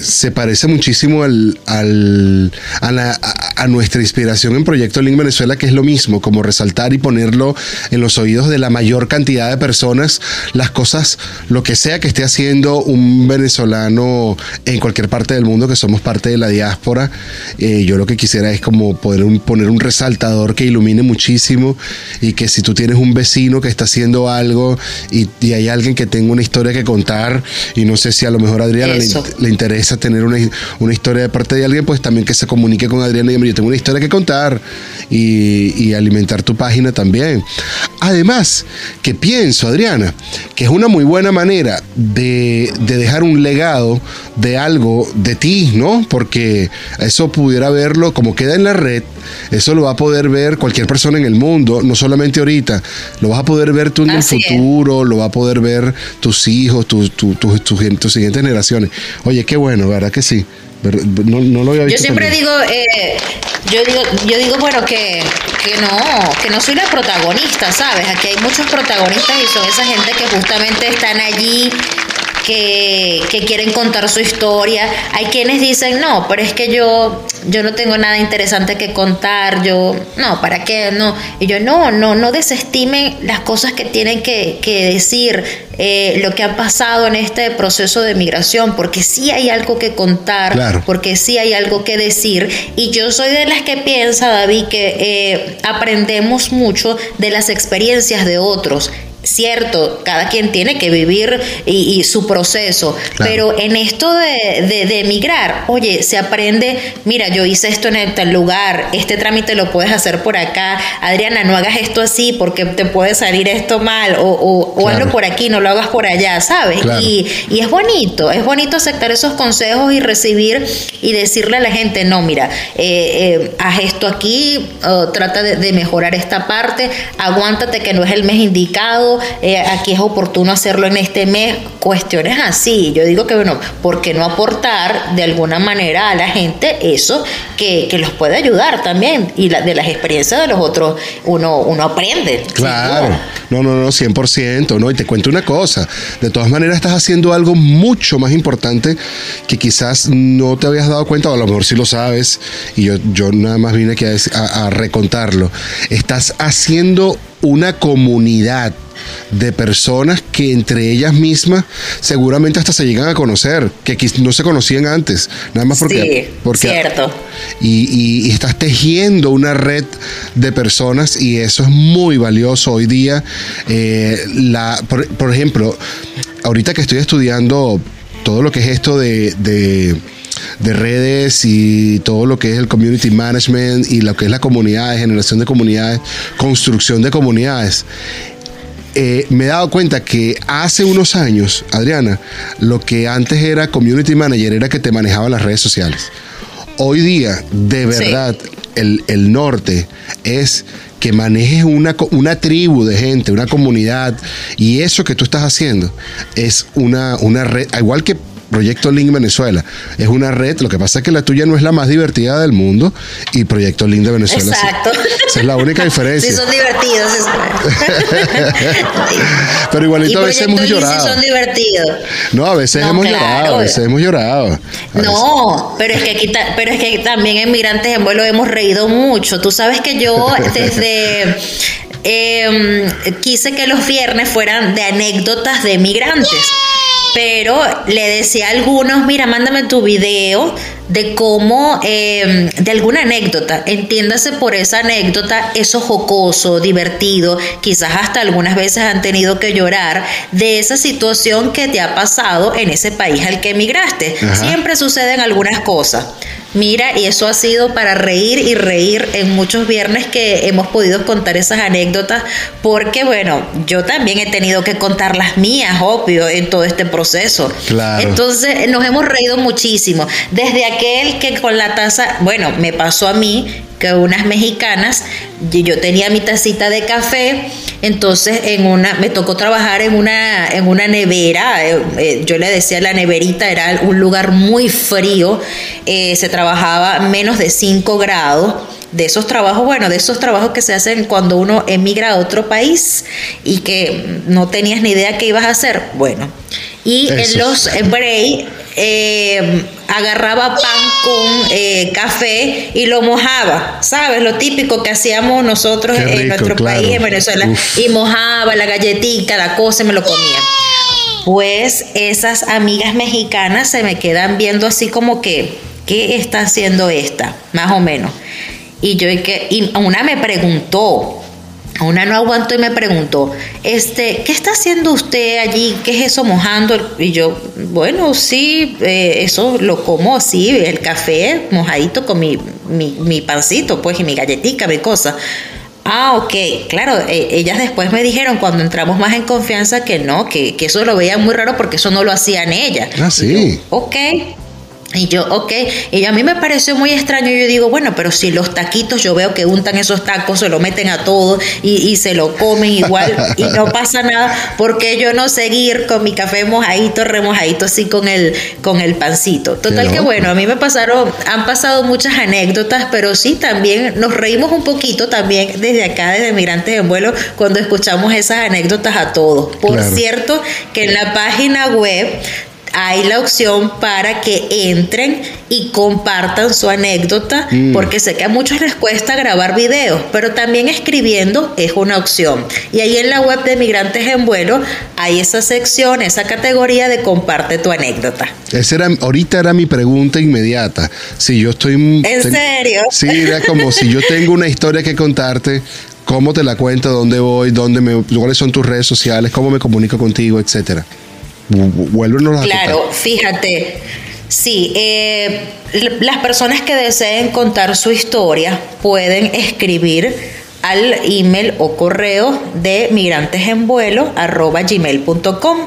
se parece muchísimo al, al- a, la- a- a nuestra inspiración en Proyecto Link Venezuela, que es lo mismo, como resaltar y ponerlo en los oídos de la mayor cantidad de personas, las cosas, lo que sea que esté haciendo un venezolano en cualquier parte del mundo, que somos parte de la diáspora. Eh, yo lo que quisiera es como poder un- poner un resaltador que ilumine muchísimo y que si tú tienes un vecino que está haciendo algo y, y hay alguien que tenga una historia que contar y no sé si a lo mejor a Adriana le, interesa tener una, una historia de parte de alguien, pues también que se comunique con Adriana y yo tengo una historia que contar y, y alimentar tu página también. Además, que pienso, Adriana, que es una muy buena manera de, de dejar un legado de algo de ti, ¿no? Porque eso pudiera verlo como queda en la red, eso lo va a poder ver cualquier persona en el mundo, no solamente ahorita, lo vas a poder ver tú en el es. futuro, lo va a poder ver tus hijos, tus tu, tu- siguientes generaciones. Oye, qué bueno, ¿verdad que sí? No, no lo había Yo siempre también. digo, eh, yo digo, yo digo, bueno, que, que no, que no soy la protagonista, ¿sabes? Aquí hay muchos protagonistas y son esa gente que justamente están allí, que, que quieren contar su historia. Hay quienes dicen, no, pero es que yo, yo no tengo nada interesante que contar, yo, no, ¿para qué? No. Y yo, no, no, no desestimen las cosas que tienen que, que decir, eh, lo que ha pasado en este proceso de migración, porque sí hay algo que contar, Claro. porque sí hay algo que decir. Y yo soy de las que piensa, David, que eh, aprendemos mucho de las experiencias de otros. Cierto, cada quien tiene que vivir y, y su proceso, Claro. pero en esto de, de- de emigrar, oye, se aprende, mira, yo hice esto en el tal lugar, este trámite lo puedes hacer por acá, Adriana, no hagas esto así porque te puede salir esto mal, o, o, hazlo por aquí, no lo hagas por allá, ¿sabes? Claro. Y, y es bonito, es bonito aceptar esos consejos y recibir y decirle a la gente, no, mira, eh, eh, haz esto aquí, o trata de, de mejorar esta parte, aguántate que no es el mes indicado, eh, aquí es oportuno hacerlo en este mes, cuestiones así. Yo digo que, bueno, ¿por qué no aportar de alguna manera a la gente eso que, que los puede ayudar también? Y la- de las experiencias de los otros uno, uno aprende. Claro, duda. no, no, no, 100%, ¿no? Y te cuento una cosa, de todas maneras estás haciendo algo mucho más importante que quizás no te habías dado cuenta, o a lo mejor sí lo sabes, y yo, yo nada más vine aquí a- a recontarlo. Estás haciendo una comunidad de personas que entre ellas mismas seguramente hasta se llegan a conocer, que no se conocían antes, nada más porque... Sí, porque cierto. y, y- y estás tejiendo una red de personas y eso es muy valioso hoy día. Eh, la, por, por ejemplo, ahorita que estoy estudiando todo lo que es esto de, de- de redes y todo lo que es el community management y lo que es la comunidad, generación de comunidades, construcción de comunidades. Eh, me he dado cuenta que hace unos años, Adriana, lo que antes era community manager era que te manejaba las redes sociales. Hoy día, de Sí. verdad, el, el norte es que manejes una, una tribu de gente, una comunidad, y eso que tú estás haciendo es una, una red, igual que Proyecto Link Venezuela, es una red, lo que pasa es que la tuya no es la más divertida del mundo y Proyecto Link de Venezuela sí. Exacto. Esa es la única diferencia. Sí, son divertidos. es- Pero igualito y a veces hemos Lin sí llorado. son divertidos. No, a veces No, hemos claro. llorado, a veces hemos llorado. No, pero es que aquí ta- pero es que también en Migrantes en Vuelo hemos reído mucho. Tú sabes que yo desde em, quise que los viernes fueran de anécdotas de migrantes. Pero le decía a algunos, mira, mándame tu video de cómo, em, de alguna anécdota, entiéndase por esa anécdota, eso jocoso, divertido, quizás hasta algunas veces han tenido que llorar de esa situación que te ha pasado en ese país al que emigraste. Ajá. Siempre suceden algunas cosas. Mira, y eso ha sido para reír y reír en muchos viernes que hemos podido contar esas anécdotas, porque bueno, yo también he tenido que contar las mías, obvio, en todo este proceso. Claro. Entonces nos hemos reído muchísimo. Desde aquel que con la taza, bueno, me pasó a mí que unas mexicanas, y yo tenía mi tacita de café, entonces en una, me tocó trabajar en una, en una nevera, eh, eh, yo le decía la neverita, era un lugar muy frío, eh, se trabajaba menos de 5 grados. De esos trabajos, bueno, de esos trabajos que se hacen cuando uno emigra a otro país y que no tenías ni idea qué ibas a hacer. Bueno, y en los break eh, agarraba pan con eh, café y lo mojaba, ¿sabes? Lo típico que hacíamos nosotros en nuestro claro. país, en Venezuela. Uf. Y mojaba la galletita, la cosa, y me lo comía. Pues esas amigas mexicanas se me quedan viendo así como que, ¿qué está haciendo esta? Más o menos. Y yo, y una me preguntó, una no aguantó y me preguntó, este, ¿qué está haciendo usted allí? ¿Qué es eso mojando? Y yo, bueno, sí, eh, eso lo como así, el café mojadito con mi, mi, mi pancito, pues, y mi galletica, mi cosa. Ah, ok, claro, eh, ellas después me dijeron cuando entramos más en confianza que no, que, que eso lo veían muy raro porque eso no lo hacían ellas. Ah, sí. Ok. Y yo, ok, y a mí me pareció muy extraño. Yo digo, bueno, pero si los taquitos yo veo que untan esos tacos, se lo meten a todo y, y se lo comen igual y no pasa nada, porque yo no seguir con mi café mojadito, remojadito así con el, con el pancito? Total que bueno, a mí me pasaron, han pasado muchas anécdotas, pero sí también nos reímos un poquito también desde acá, desde Migrantes en Vuelo, cuando escuchamos esas anécdotas a todos. Por Claro. cierto, que en la página web hay la opción para que entren y compartan su anécdota, Mm. porque sé que a muchos les cuesta grabar videos, pero también escribiendo es una opción. Y ahí en la web de Migrantes en Vuelo hay esa sección, esa categoría de comparte tu anécdota. Esa era, ahorita era mi pregunta inmediata. Si yo estoy. ¿En serio? Sí, era como si yo tengo una historia que contarte, ¿Cómo te la cuento? ¿Dónde voy? ¿Dónde me, ¿Cuáles son tus redes sociales? ¿Cómo me comunico contigo? Etcétera. Vuélvenos Claro, fíjate. Sí, eh, las personas que deseen contar su historia pueden escribir al email o correo de migrantesenvuelo@gmail.com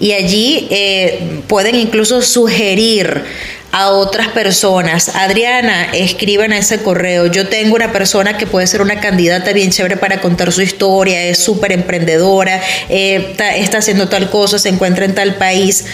y allí eh, pueden incluso sugerir a otras personas. Adriana, escriban a ese correo. Yo tengo una persona que puede ser una candidata bien chévere para contar su historia, es súper emprendedora, eh, está, haciendo tal cosa, se encuentra en tal país.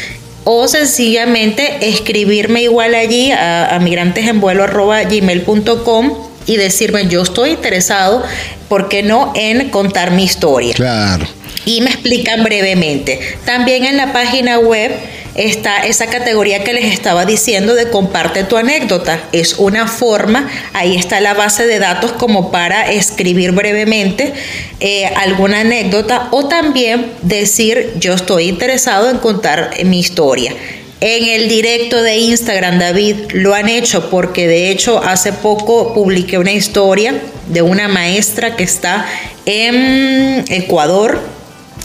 O sencillamente escribirme igual allí a, a migrantesenvuelo.gmail.com y decirme yo estoy interesado, ¿por qué no?, en contar mi historia Claro. y me explican brevemente. También en la página web está esa categoría que les estaba diciendo de comparte tu anécdota. Es una forma, ahí está la base de datos como para escribir brevemente eh, alguna anécdota o también decir yo estoy interesado en contar mi historia. En el directo de Instagram, David, lo han hecho porque de hecho hace poco publiqué una historia de una maestra que está en Ecuador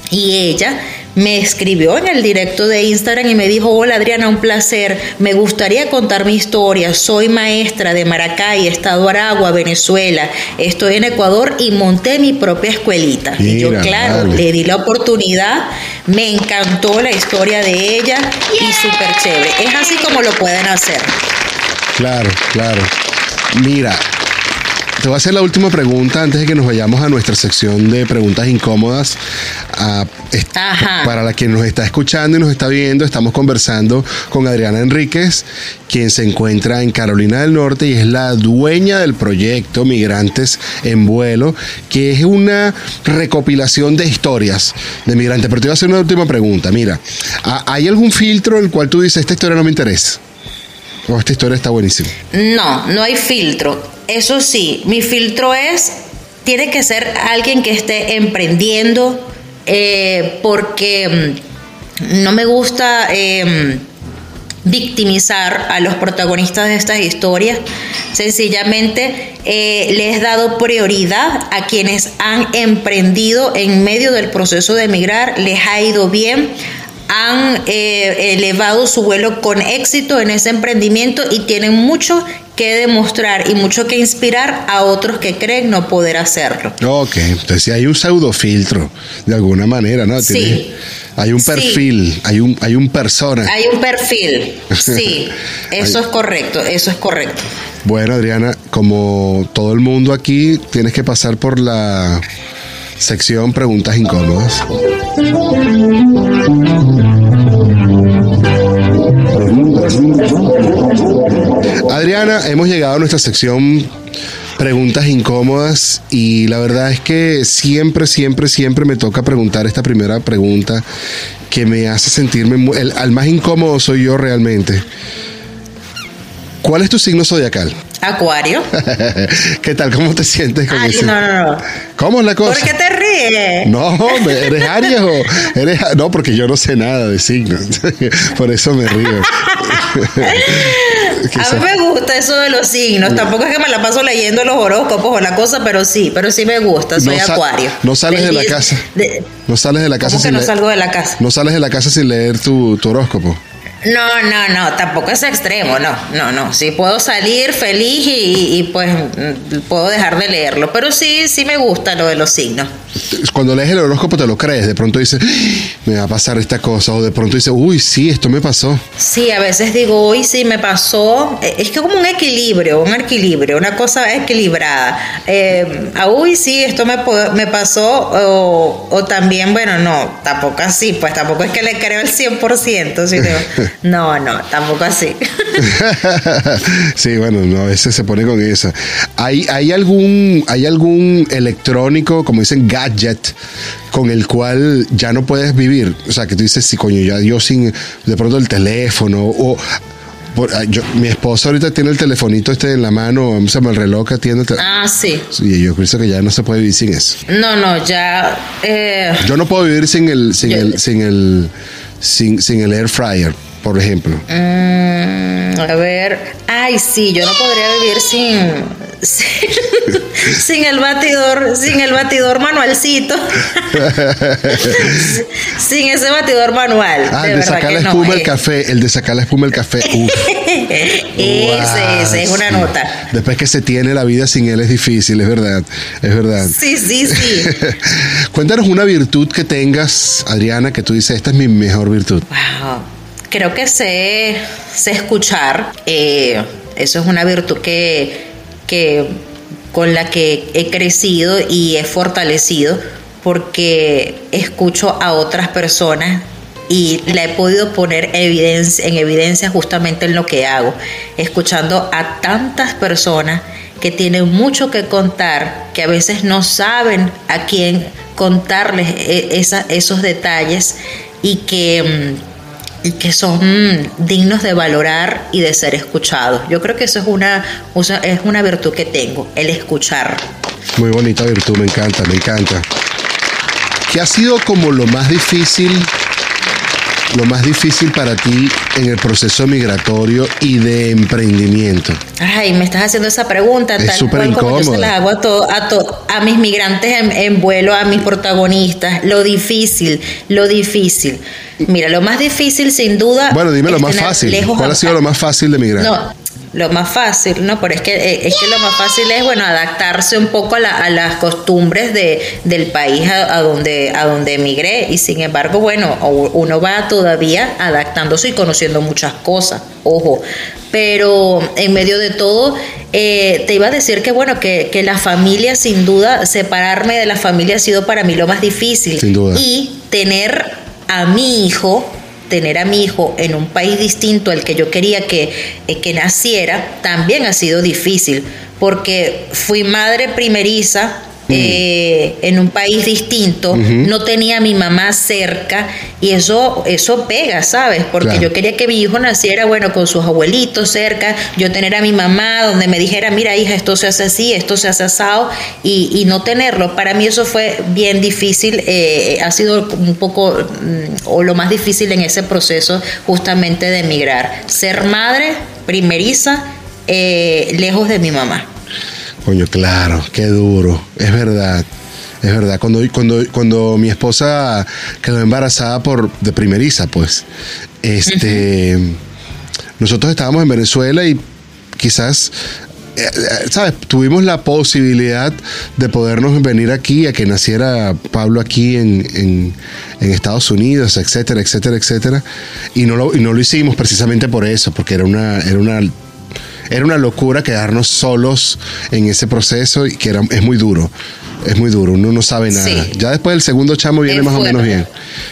y ella me escribió en el directo de Instagram y me dijo, hola Adriana, un placer, me gustaría contar mi historia, soy maestra de Maracay, Estado Aragua, Venezuela, estoy en Ecuador y monté mi propia escuelita. y yo, claro, le di la oportunidad, me encantó la historia de ella y súper chévere. Es así como lo pueden hacer. Claro, claro. Mira, te voy a hacer la última pregunta antes de que nos vayamos a nuestra sección de preguntas incómodas. Ah. Para la quien nos está escuchando y nos está viendo, estamos conversando con Adriana Enríquez, quien se encuentra en Carolina del Norte y es la dueña del proyecto Migrantes en Vuelo, que es una recopilación de historias de migrantes. Pero te voy a hacer una última pregunta. Mira, ¿ha- ¿hay algún filtro en el cual tú dices, esta historia no me interesa? O esta historia está buenísima. No, no hay filtro. Eso sí, mi filtro es, tiene que ser alguien que esté emprendiendo, eh, porque mm, no me gusta eh, victimizar a los protagonistas de estas historias. Sencillamente eh, les he dado prioridad a quienes han emprendido en medio del proceso de emigrar, les ha ido bien, han eh, elevado su vuelo con éxito en ese emprendimiento y tienen mucho que demostrar y mucho que inspirar a otros que creen no poder hacerlo. Ok, entonces hay un pseudofiltro, de alguna manera, ¿no? Sí. Hay un Sí. perfil, hay un, hay un persona. Hay un perfil, sí, eso es correcto, eso es correcto. Bueno, Adriana, como todo el mundo aquí, tienes que pasar por la sección preguntas incómodas. Adriana, hemos llegado a nuestra sección preguntas incómodas y la verdad es que siempre, siempre, siempre me toca preguntar esta primera pregunta que me hace sentirme el, al más incómodo soy yo realmente. ¿Cuál es tu signo zodiacal? Acuario. ¿Qué tal? ¿Cómo te sientes con Ay, ese? no, no, no. ¿Cómo es la cosa? ¿Por qué te No, ¿eres Aries o eres No, porque yo no sé nada de signos. Por eso me río. A mí me gusta eso de los signos. Tampoco es que me la paso leyendo los horóscopos o la cosa, pero sí, pero sí me gusta. Soy No acuario. no sales de la casa. de- No sales de la casa ¿Cómo que sin no leer- salgo de la casa? No sales de la casa sin leer tu, tu horóscopo. No, no, no, tampoco es extremo, no, no, no. Sí puedo salir feliz y, y, pues mm, puedo dejar de leerlo, pero sí, sí me gusta lo de los signos. Cuando lees el horóscopo te lo crees. De pronto dices, "Ah, me va a pasar esta cosa. O de pronto dices, uy, sí, esto me pasó. Sí, a veces digo, hoy sí me pasó. Eh, Es que como un equilibrio, un equilibrio, una cosa equilibrada. Eh, uy, sí, esto me, me pasó. O, o también, bueno, no, tampoco así, pues tampoco es que le creo el 100%. Sino, no, no, tampoco así. sí, bueno, no, veces se pone con esa. ¿Hay, hay, algún, ¿Hay algún electrónico, como dicen, gadget, con el cual ya no puedes vivir? O sea, que tú dices, sí, coño, ya yo sin, de pronto el teléfono, o... por- ah, yo- mi esposa ahorita tiene el telefonito este en la mano, se llama el reloj que tiene. el ah, sí. Sí, yo creo que ya no se puede vivir sin eso. No, no, ya. eh, Yo no puedo vivir sin el, sin Yo- el, sin el, sin, sin el air fryer, por ejemplo. Mm, a ver, ay, sí, yo no podría vivir sin, sin, sin el batidor, sin el batidor manualcito. sin ese batidor manual. Ah, de el de sacar la no, espuma del eh. café, el de sacar la espuma del café. Uf. ese, ese es una sí. nota. Después que se tiene la vida sin él es difícil, es verdad, es verdad. Sí, sí, sí. Cuéntanos una virtud que tengas, Adriana, que tú dices, esta es mi mejor virtud. Wow. Creo que sé, sé escuchar. eh, eso es una virtud que, que con la que he crecido y he fortalecido porque escucho a otras personas y la he podido poner evidencia, en evidencia justamente en lo que hago, escuchando a tantas personas que tienen mucho que contar, que a veces no saben a quién contarles e- esa- esos detalles y que, mm, y que son mm, dignos de valorar y de ser escuchados. Yo creo que eso es una, es una virtud que tengo, el escuchar. Muy bonita virtud, me encanta, me encanta. ¿Qué ha sido como lo más difícil, lo más difícil para ti en el proceso migratorio y de emprendimiento? Ay, me estás haciendo esa pregunta Es súper como yo se las hago a, to- a, to- a mis migrantes en, en vuelo, a mis protagonistas. Lo difícil, lo difícil. Mira, lo más difícil sin duda. Bueno, dime lo más fácil. ¿Cuál ha sido lo más fácil de migrar? No, lo más fácil, no, pero es que, eh, es que lo más fácil es, bueno, adaptarse un poco a, la- a las costumbres de, del país a, a donde, a donde emigré. Y sin embargo, bueno, uno va todavía adaptándose y conociendo muchas cosas, ojo. Pero en medio de todo, eh, te iba a decir que, bueno, que, que la familia, sin duda, separarme de la familia ha sido para mí lo más difícil. Sin duda. Y tener a mi hijo tener a mi hijo en un país distinto al que yo quería que, eh, que naciera, también ha sido difícil, porque fui madre primeriza eh, en un país distinto, no tenía a mi mamá cerca y eso, eso pega, ¿sabes? Porque Claro. yo quería que mi hijo naciera, bueno, con sus abuelitos cerca, yo tener a mi mamá donde me dijera, mira hija, esto se hace así, esto se hace asado, y, y no tenerlo. Para mí eso fue bien difícil, eh, ha sido un poco, mm, o lo más difícil en ese proceso justamente de emigrar. Ser madre primeriza, eh, lejos de mi mamá. Coño, claro, qué duro, es verdad. Es verdad, cuando, cuando, cuando mi esposa quedó embarazada por de primeriza, pues, este, nosotros estábamos en Venezuela y quizás, eh, eh, ¿sabes? Tuvimos la posibilidad de podernos venir aquí, a que naciera Pablo aquí en, en- en Estados Unidos, etcétera, etcétera, etcétera. Y no lo, y no lo hicimos precisamente por eso, porque era una, era una era una locura quedarnos solos en ese proceso y que era, es muy duro. Es muy duro, uno no sabe nada. Sí. Ya después del segundo chamo viene Es más o menos bien.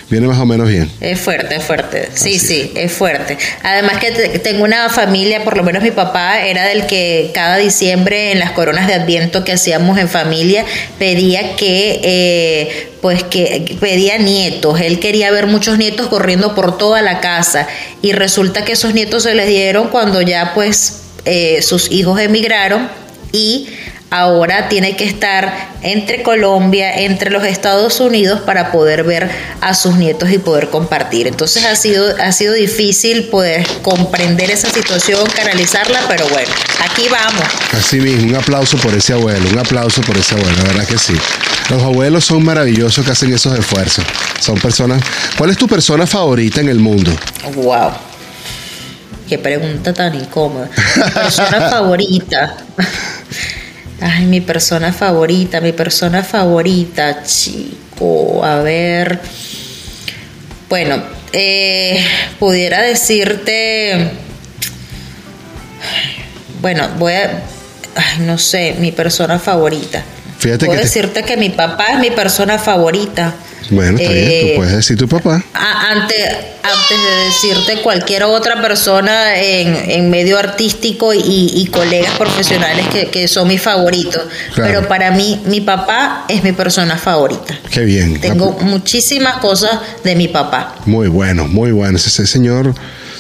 Viene más o menos bien. Es fuerte, es fuerte. Sí, Así sí, es fuerte. Además que te- tengo una familia, por lo menos mi papá era del que cada diciembre en las coronas de Adviento que hacíamos en familia pedía que, eh, pues que pedía nietos. Él quería ver muchos nietos corriendo por toda la casa y resulta que esos nietos se les dieron cuando ya pues eh, sus hijos emigraron y ahora tiene que estar entre Colombia, entre los Estados Unidos para poder ver a sus nietos y poder compartir. Entonces ha sido, ha sido difícil poder comprender esa situación, canalizarla, pero bueno, aquí vamos. Así mismo, un aplauso por ese abuelo, un aplauso por ese abuelo, la verdad que sí. Los abuelos son maravillosos que hacen esos esfuerzos. Son personas. ¿Cuál es tu persona favorita en el mundo? Wow. Qué pregunta tan incómoda. Mi persona favorita. Ay, mi persona favorita, mi persona favorita, chico. A ver. Bueno, eh, pudiera decirte. Bueno, voy a. Ay, no sé, mi persona favorita. Fíjate Puedo que te- decirte que mi papá es mi persona favorita. Bueno, está bien, Eh, tú puedes decir tu papá. Antes, antes de decirte cualquier otra persona en, en medio artístico y, y colegas profesionales que, que son mis favoritos, Claro. pero para mí mi papá es mi persona favorita. Qué bien. Tengo muchísimas cosas de mi papá. Muy bueno, muy bueno. Ese, ese señor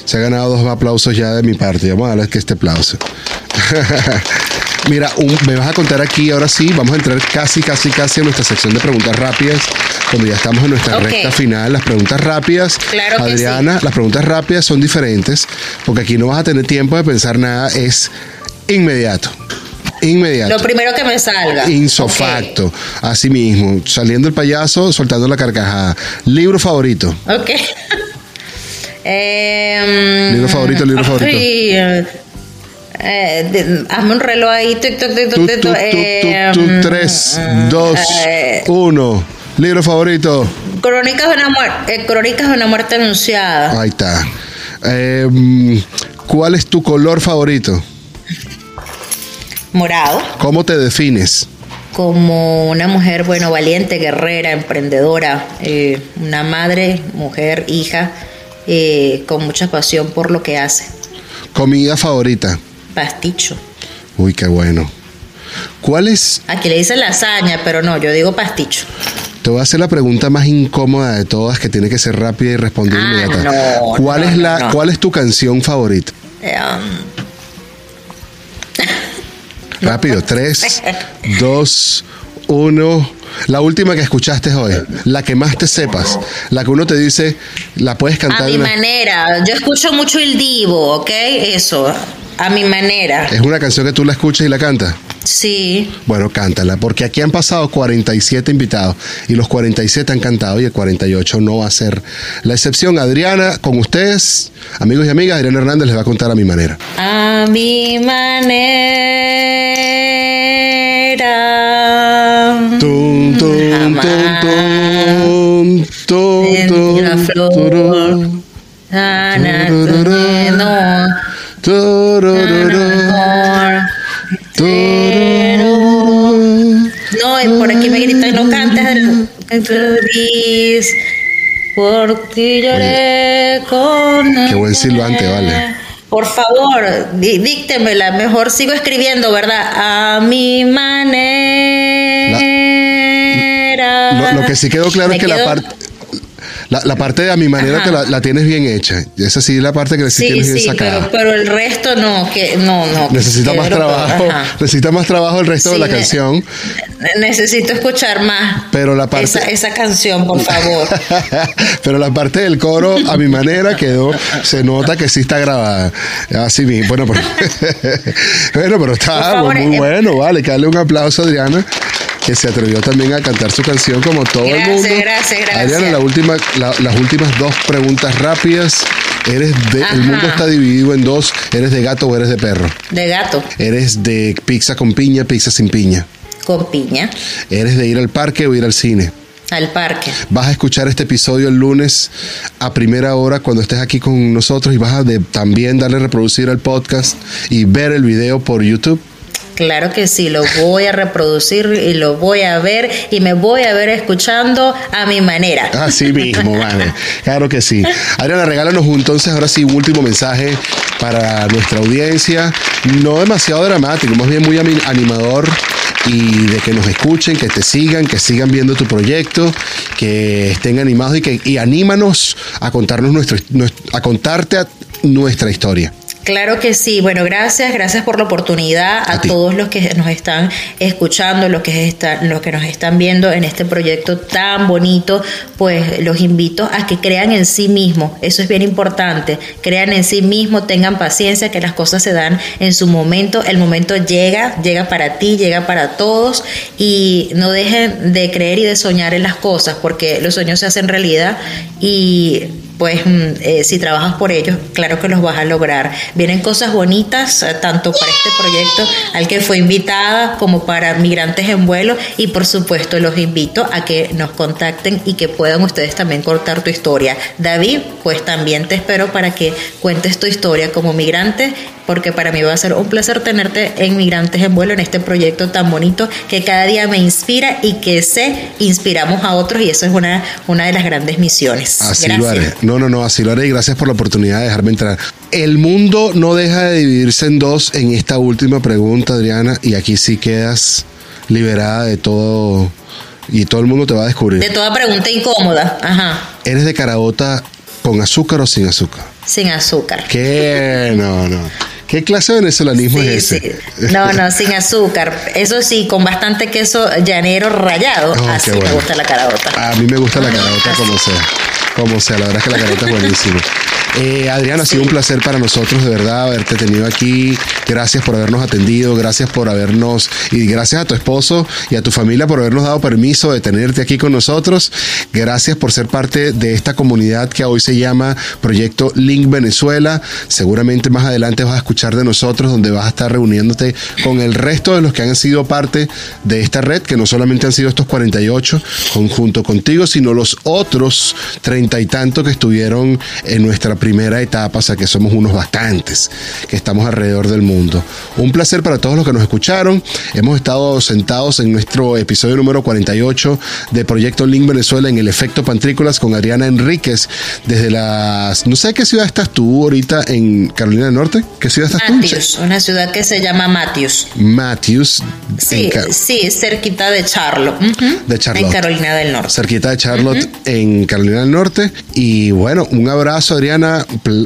se ha ganado dos aplausos ya de mi parte. Vamos a darle que este aplauso. Mira, un- me vas a contar aquí, ahora sí, vamos a entrar casi, casi, casi a nuestra sección de preguntas rápidas, cuando ya estamos en nuestra recta final. Las preguntas rápidas, Claro que Adriana, las preguntas rápidas son diferentes, porque aquí no vas a tener tiempo de pensar nada, es inmediato. Inmediato. Lo primero que me salga. Insofacto. Así mismo. Saliendo el payaso, soltando la carcajada. Libro favorito. Ok. Em, Libro favorito, libro favorito. Eh, eh, de- hazme un reloj ahí. Tú, tú, tú, tres, dos, eh, uno. Libro favorito. Crónicas de una muerte, Crónicas de una muerte anunciada. Ahí está. ¿Cuál es tu color favorito? Morado. ¿Cómo te defines? Como una mujer, bueno, valiente, guerrera, emprendedora, eh, una madre, mujer, hija, eh, con mucha pasión por lo que hace. Comida favorita. Pasticho. Uy, qué bueno. ¿Cuál es? Aquí le dicen lasaña, pero no, yo digo pasticho. Te voy a hacer la pregunta más incómoda de todas, que tiene que ser rápida y responder Ah, inmediata. no, ¿Cuál no, es la? no. ¿Cuál es tu canción favorita? Eh, um, Rápido, tres, dos, uno. La última que escuchaste hoy, la que más te sepas, la que uno te dice, la puedes a cantar. mi de una- manera. Yo escucho mucho el divo, ¿ok? Eso, a mi manera. Es una canción que tú la escuchas y la cantas. Sí. Bueno, cántala, porque aquí han pasado 47 invitados y los 47 han cantado y el 48 no va a ser la excepción. Adriana, con ustedes, amigos y amigas, Adriana Hernández les va a contar a mi manera. A mi manera. Tum, tum, Jamás tum, tum, tum, tum, la flor. No, y por aquí me gritan, no cantes. Por ti lloré con. Qué buen silbante, vale. Por favor, dí- díctemela. Mejor sigo escribiendo, ¿verdad? A mi manera. Lo, lo que sí quedó claro Me es que la parte la, la parte de a mi manera te la, la tienes bien hecha. Esa sí es la parte que sí, Sí, tienes bien sí, sacada. pero, pero el resto no, que no, no. Necesita más trabajo, ajá. necesita más trabajo el resto de Sí, la ne- canción. Necesito escuchar más. Pero la parte- esa, esa canción, por favor. pero la parte del coro, a mi manera, quedó, se nota que sí está grabada. Así mismo. Bueno, pero, bueno, pero está favor, muy eh, bueno, vale. Que darle un aplauso Adriana, que se atrevió también a cantar su canción como todo el mundo. gracias, gracias. Adriana, la última, la- las últimas dos preguntas rápidas. Eres de, Ajá. el mundo está dividido en dos. ¿Eres de gato o eres de perro? De gato, ¿Eres de pizza con piña, pizza sin piña? con piña, ¿Eres de ir al parque o ir al cine? al parque. Vas a escuchar este episodio el lunes a primera hora cuando estés aquí con nosotros y vas a de- también darle reproducir al podcast y ver el video por YouTube. Claro que sí, lo voy a reproducir y lo voy a ver y me voy a ver escuchando a mi manera. Así mismo, vale. Claro que sí. Adriana, regálanos entonces ahora sí un último mensaje para nuestra audiencia. No demasiado dramático, más bien muy animador y de que nos escuchen, que te sigan, que sigan viendo tu proyecto, que estén animados y que y anímanos a contarnos nuestro, nues- a contarte a- nuestra historia. Claro que sí. Bueno, gracias, gracias por la oportunidad a, todos los que nos están escuchando, los que están, los que nos están viendo en este proyecto tan bonito. Pues los invito a que crean en sí mismos. Eso es bien importante. Crean en sí mismos, tengan paciencia, que las cosas se dan en su momento. El momento llega, llega para ti, llega para todos y no dejen de creer y de soñar en las cosas, porque los sueños se hacen realidad y pues mm, eh, si trabajas por ellos, claro que los vas a lograr. Vienen cosas bonitas, eh, tanto para este proyecto al que fue invitada como para migrantes en vuelo y por supuesto los invito a que nos contacten y que puedan ustedes también contar tu historia. David, pues también te espero para que cuentes tu historia como migrante porque para mí va a ser un placer tenerte en Migrantes en Vuelo en este proyecto tan bonito que cada día me inspira y que sé inspiramos a otros y eso es una, una de las grandes misiones. Así Gracias. lo haré. No, no, no, así lo haré y gracias por la oportunidad de dejarme entrar. El mundo no deja de dividirse en dos en esta última pregunta, Adriana, y aquí sí quedas liberada de todo y todo el mundo te va a descubrir. De toda pregunta incómoda, ajá, ¿Eres de caraota con azúcar o sin azúcar? sin azúcar. ¿Qué? No, no. ¿Qué clase de venezolanismo Sí, es ese? sí. No, no, sin azúcar. Eso sí, con bastante queso llanero rallado. Oh, Así me gusta la carabota. A mí me gusta la Ah, carota así. como sea. Como sea, la verdad es que la carota es buenísima. Eh, Adriana, ha sido un placer para nosotros, de verdad, haberte tenido aquí. Gracias por habernos atendido, gracias por habernos, y gracias a tu esposo y a tu familia por habernos dado permiso de tenerte aquí con nosotros. Gracias por ser parte de esta comunidad que hoy se llama Proyecto Link Venezuela. Seguramente más adelante vas a escuchar de nosotros, donde vas a estar reuniéndote con el resto de los que han sido parte de esta red, que no solamente han sido estos 48 con- junto contigo, sino los otros treinta y tantos que estuvieron en nuestra primera etapa, o sea que somos unos bastantes que estamos alrededor del mundo. Un placer para todos los que nos escucharon. Hemos estado sentados en nuestro episodio número 48 de Proyecto Link Venezuela en el efecto Pantrícolas con Adriana Enríquez desde las... No sé qué ciudad estás tú ahorita en Carolina del Norte. ¿Qué ciudad estás tú? Matthews, una ciudad que se llama Matthews. Matthews. Sí, sí, cerquita de Charlotte. De Charlotte. En Carolina del Norte. cerquita de Charlotte en Carolina del Norte. Y bueno, un abrazo, Adriana.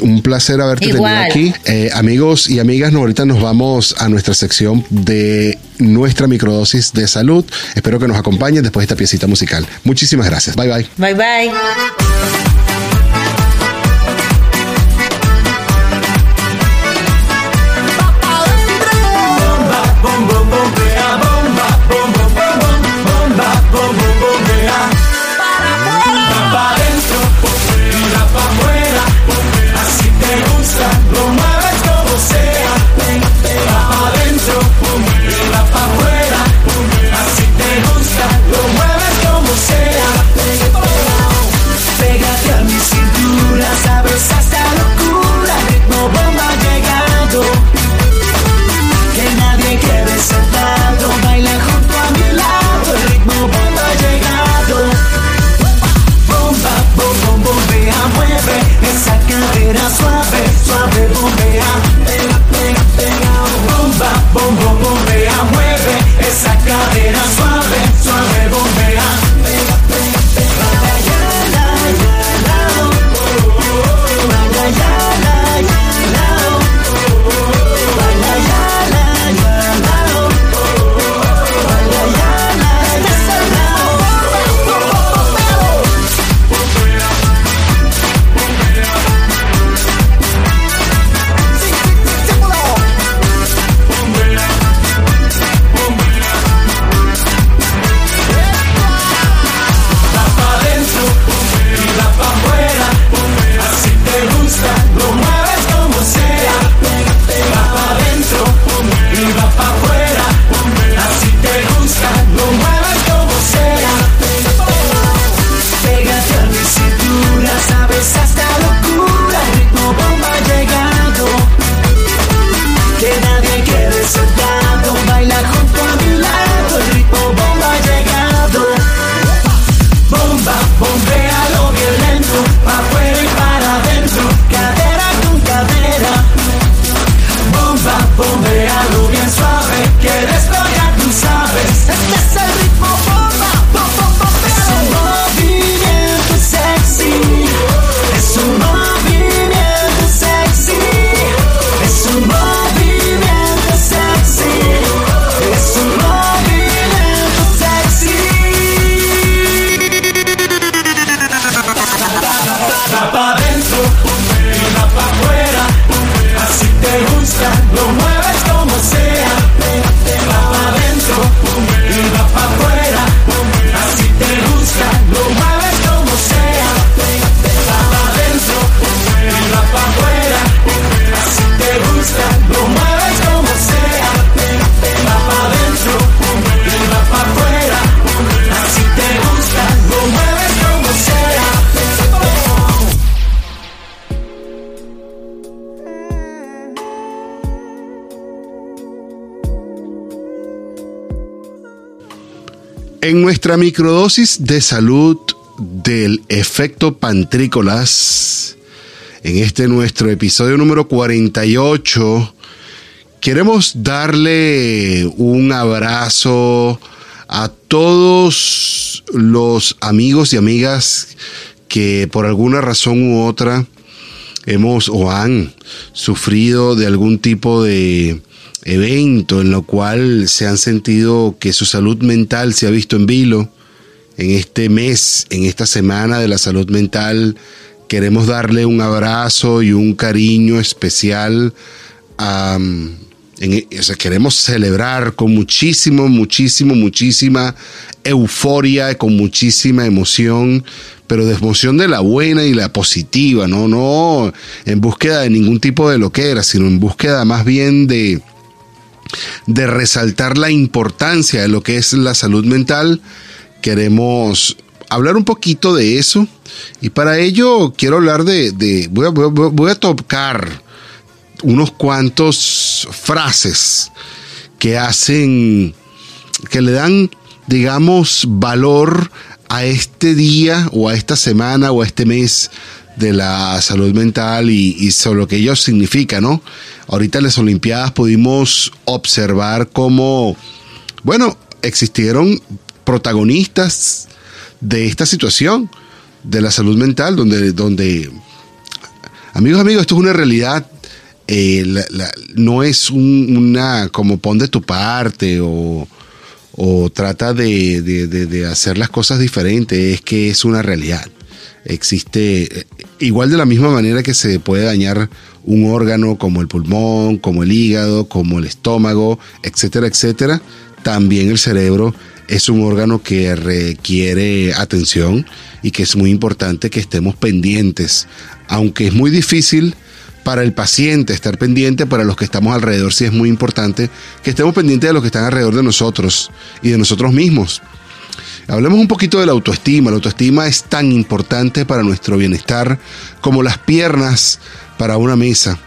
Un placer haberte Igual. tenido aquí. Eh, amigos y amigas, ahorita nos vamos a nuestra sección de nuestra microdosis de salud. Espero que nos acompañen después de esta piecita musical. Muchísimas gracias. Bye bye. Bye bye. Nuestra microdosis de salud del efecto pantrícolas, en este nuestro episodio número 48, queremos darle un abrazo a todos los amigos y amigas que por alguna razón u otra hemos o han sufrido de algún tipo de evento en lo cual se han sentido que su salud mental se ha visto en vilo. En este mes, en esta semana de la salud mental, queremos darle un abrazo y un cariño especial a mm, sea, queremos celebrar con muchísimo, muchísimo, muchísima euforia, con muchísima emoción, pero de emoción de la buena y la positiva, ¿no? No en búsqueda de ningún tipo de loquera, sino en búsqueda más bien de, de resaltar la importancia de lo que es la salud mental. Queremos hablar un poquito de eso y para ello quiero hablar de, voy a- voy a tocar unos cuantos frases que hacen, que le dan, digamos, valor a este día o a esta semana o a este mes de la salud mental y, sobre lo que ello significa, ¿no? Ahorita en las Olimpiadas pudimos observar cómo, bueno, existieron protagonistas de esta situación de la salud mental, donde, donde Amigos, amigos, esto es una realidad. eh, no es un- una como pon de tu parte o, o trata de- de- de hacer las cosas diferentes. Es que es una realidad. Existe, eh, igual de la misma manera que se puede dañar un órgano como el pulmón, como el hígado, como el estómago, etcétera, etcétera, también el cerebro es un órgano que requiere atención y que es muy importante que estemos pendientes, aunque es muy difícil para el paciente estar pendiente, para los que estamos alrededor sí es muy importante que estemos pendientes de los que están alrededor de nosotros y de nosotros mismos. Hablemos un poquito de la autoestima. La autoestima es tan importante para nuestro bienestar como las piernas para una mesa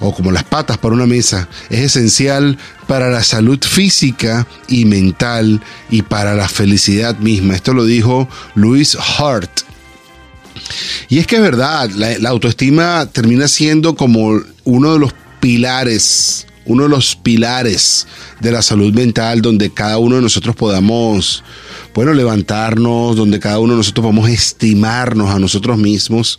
o como las patas para una mesa. Es esencial para la salud física y mental y para la felicidad misma. Esto lo dijo Louis Hart. Y es que es verdad, la, la autoestima termina siendo como uno de los pilares, uno de los pilares de la salud mental donde cada uno de nosotros podamos, bueno, levantarnos, donde cada uno de nosotros podamos estimarnos a nosotros mismos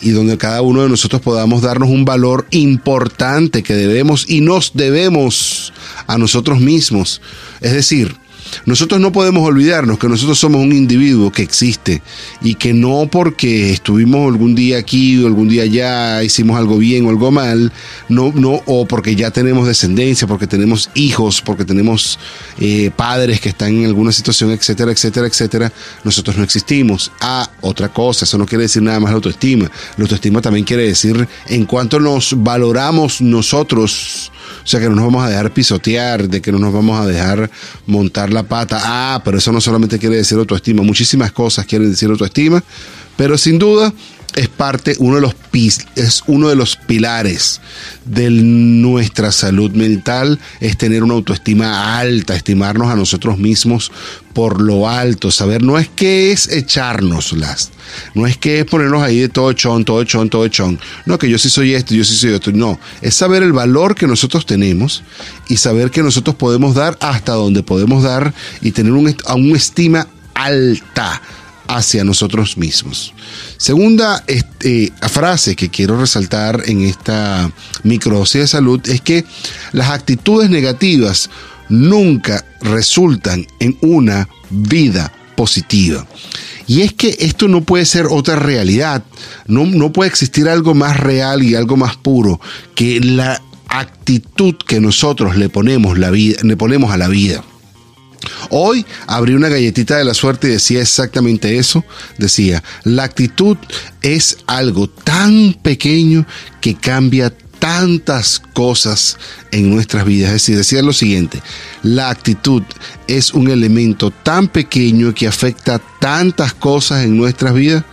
y donde cada uno de nosotros podamos darnos un valor importante que debemos y nos debemos a nosotros mismos. Es decir, nosotros no podemos olvidarnos que nosotros somos un individuo que existe y que no porque estuvimos algún día aquí o algún día allá, hicimos algo bien o algo mal, no, no, o porque ya tenemos descendencia, porque tenemos hijos, porque tenemos eh, padres que están en alguna situación, etcétera, etcétera, etcétera, nosotros no existimos. Ah, otra cosa, eso no quiere decir nada más la autoestima. La autoestima también quiere decir en cuanto nos valoramos nosotros. O sea, que no nos vamos a dejar pisotear, de que no nos vamos a dejar montar la pata. Ah, pero eso no solamente quiere decir autoestima, muchísimas cosas quieren decir autoestima, pero sin duda es parte, uno de los es uno de los pilares de nuestra salud mental, es tener una autoestima alta, estimarnos a nosotros mismos por lo alto, saber no es que es echárnoslas, no es que es ponernos ahí de todo chon, todo chon, todo chon, no que yo sí soy esto, yo sí soy esto, no, es saber el valor que nosotros tenemos y saber que nosotros podemos dar hasta donde podemos dar y tener un, a una estima alta hacia nosotros mismos. Segunda este, frase que quiero resaltar en esta microdosis de salud es que las actitudes negativas nunca resultan en una vida positiva. Y es que esto no puede ser otra realidad, no, no puede existir algo más real y algo más puro que la actitud que nosotros le ponemos, la vida, le ponemos a la vida. Hoy abrí una galletita de la suerte y decía exactamente eso. Decía, la actitud es algo tan pequeño que cambia tantas cosas en nuestras vidas. Es decir, decía lo siguiente, la actitud es un elemento tan pequeño que afecta tantas cosas en nuestras vidas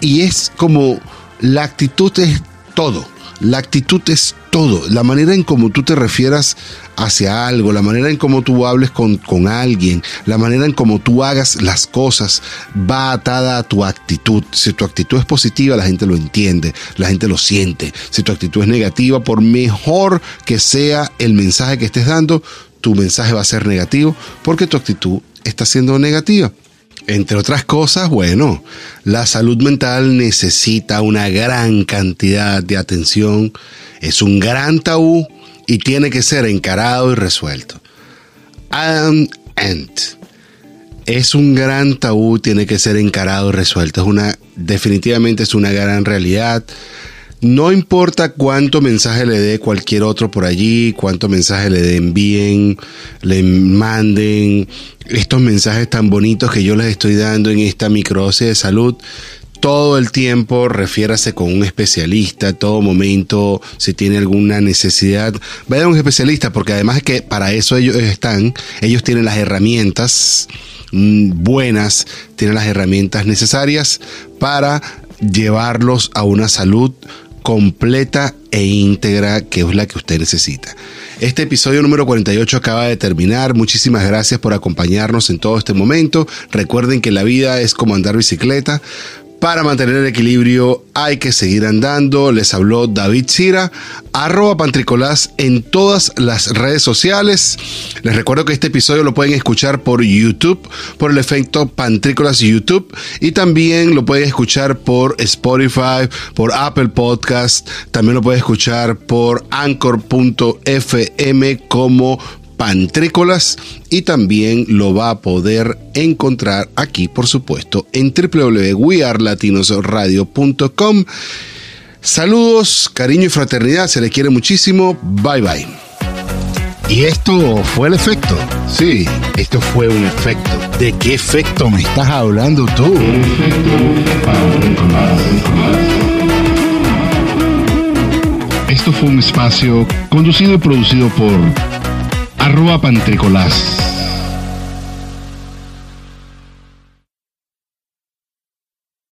y es como la actitud es todo. La actitud es todo. La manera en cómo tú te refieras hacia algo, la manera en cómo tú hables con, con alguien, la manera en cómo tú hagas las cosas va atada a tu actitud. Si tu actitud es positiva, la gente lo entiende, la gente lo siente. Si tu actitud es negativa, por mejor que sea el mensaje que estés dando, tu mensaje va a ser negativo porque tu actitud está siendo negativa. Entre otras cosas, bueno, la salud mental necesita una gran cantidad de atención, es un gran tabú y tiene que ser encarado y resuelto. And, and. Es un gran tabú, tiene que ser encarado y resuelto. Es una, definitivamente es una gran realidad. No importa cuánto mensaje le dé cualquier otro por allí, cuánto mensaje le den bien, le manden estos mensajes tan bonitos que yo les estoy dando en esta microdosis de salud. Todo el tiempo refiérase con un especialista, todo momento, si tiene alguna necesidad, vaya a un especialista, porque además es que para eso ellos están, ellos tienen las herramientas mm, buenas, tienen las herramientas necesarias para llevarlos a una salud completa e íntegra que es la que usted necesita. Este episodio número 48 acaba de terminar. Muchísimas gracias por acompañarnos en todo este momento. Recuerden que la vida es como andar bicicleta. Para mantener el equilibrio hay que seguir andando. Les habló David Cira, arroba pantricolás en todas las redes sociales. Les recuerdo que este episodio lo pueden escuchar por YouTube, por el efecto Pantrícolas YouTube. Y también lo pueden escuchar por Spotify, por Apple Podcast. También lo pueden escuchar por anchor.fm como Pantrícolas y también lo va a poder encontrar aquí, por supuesto, en www.wearlatinosradio.com. Saludos, cariño y fraternidad, se les quiere muchísimo. Bye bye. Y esto fue el efecto. Sí, esto fue un efecto. ¿De qué efecto me estás hablando tú? Esto fue un espacio conducido y producido por arroba pantricolás.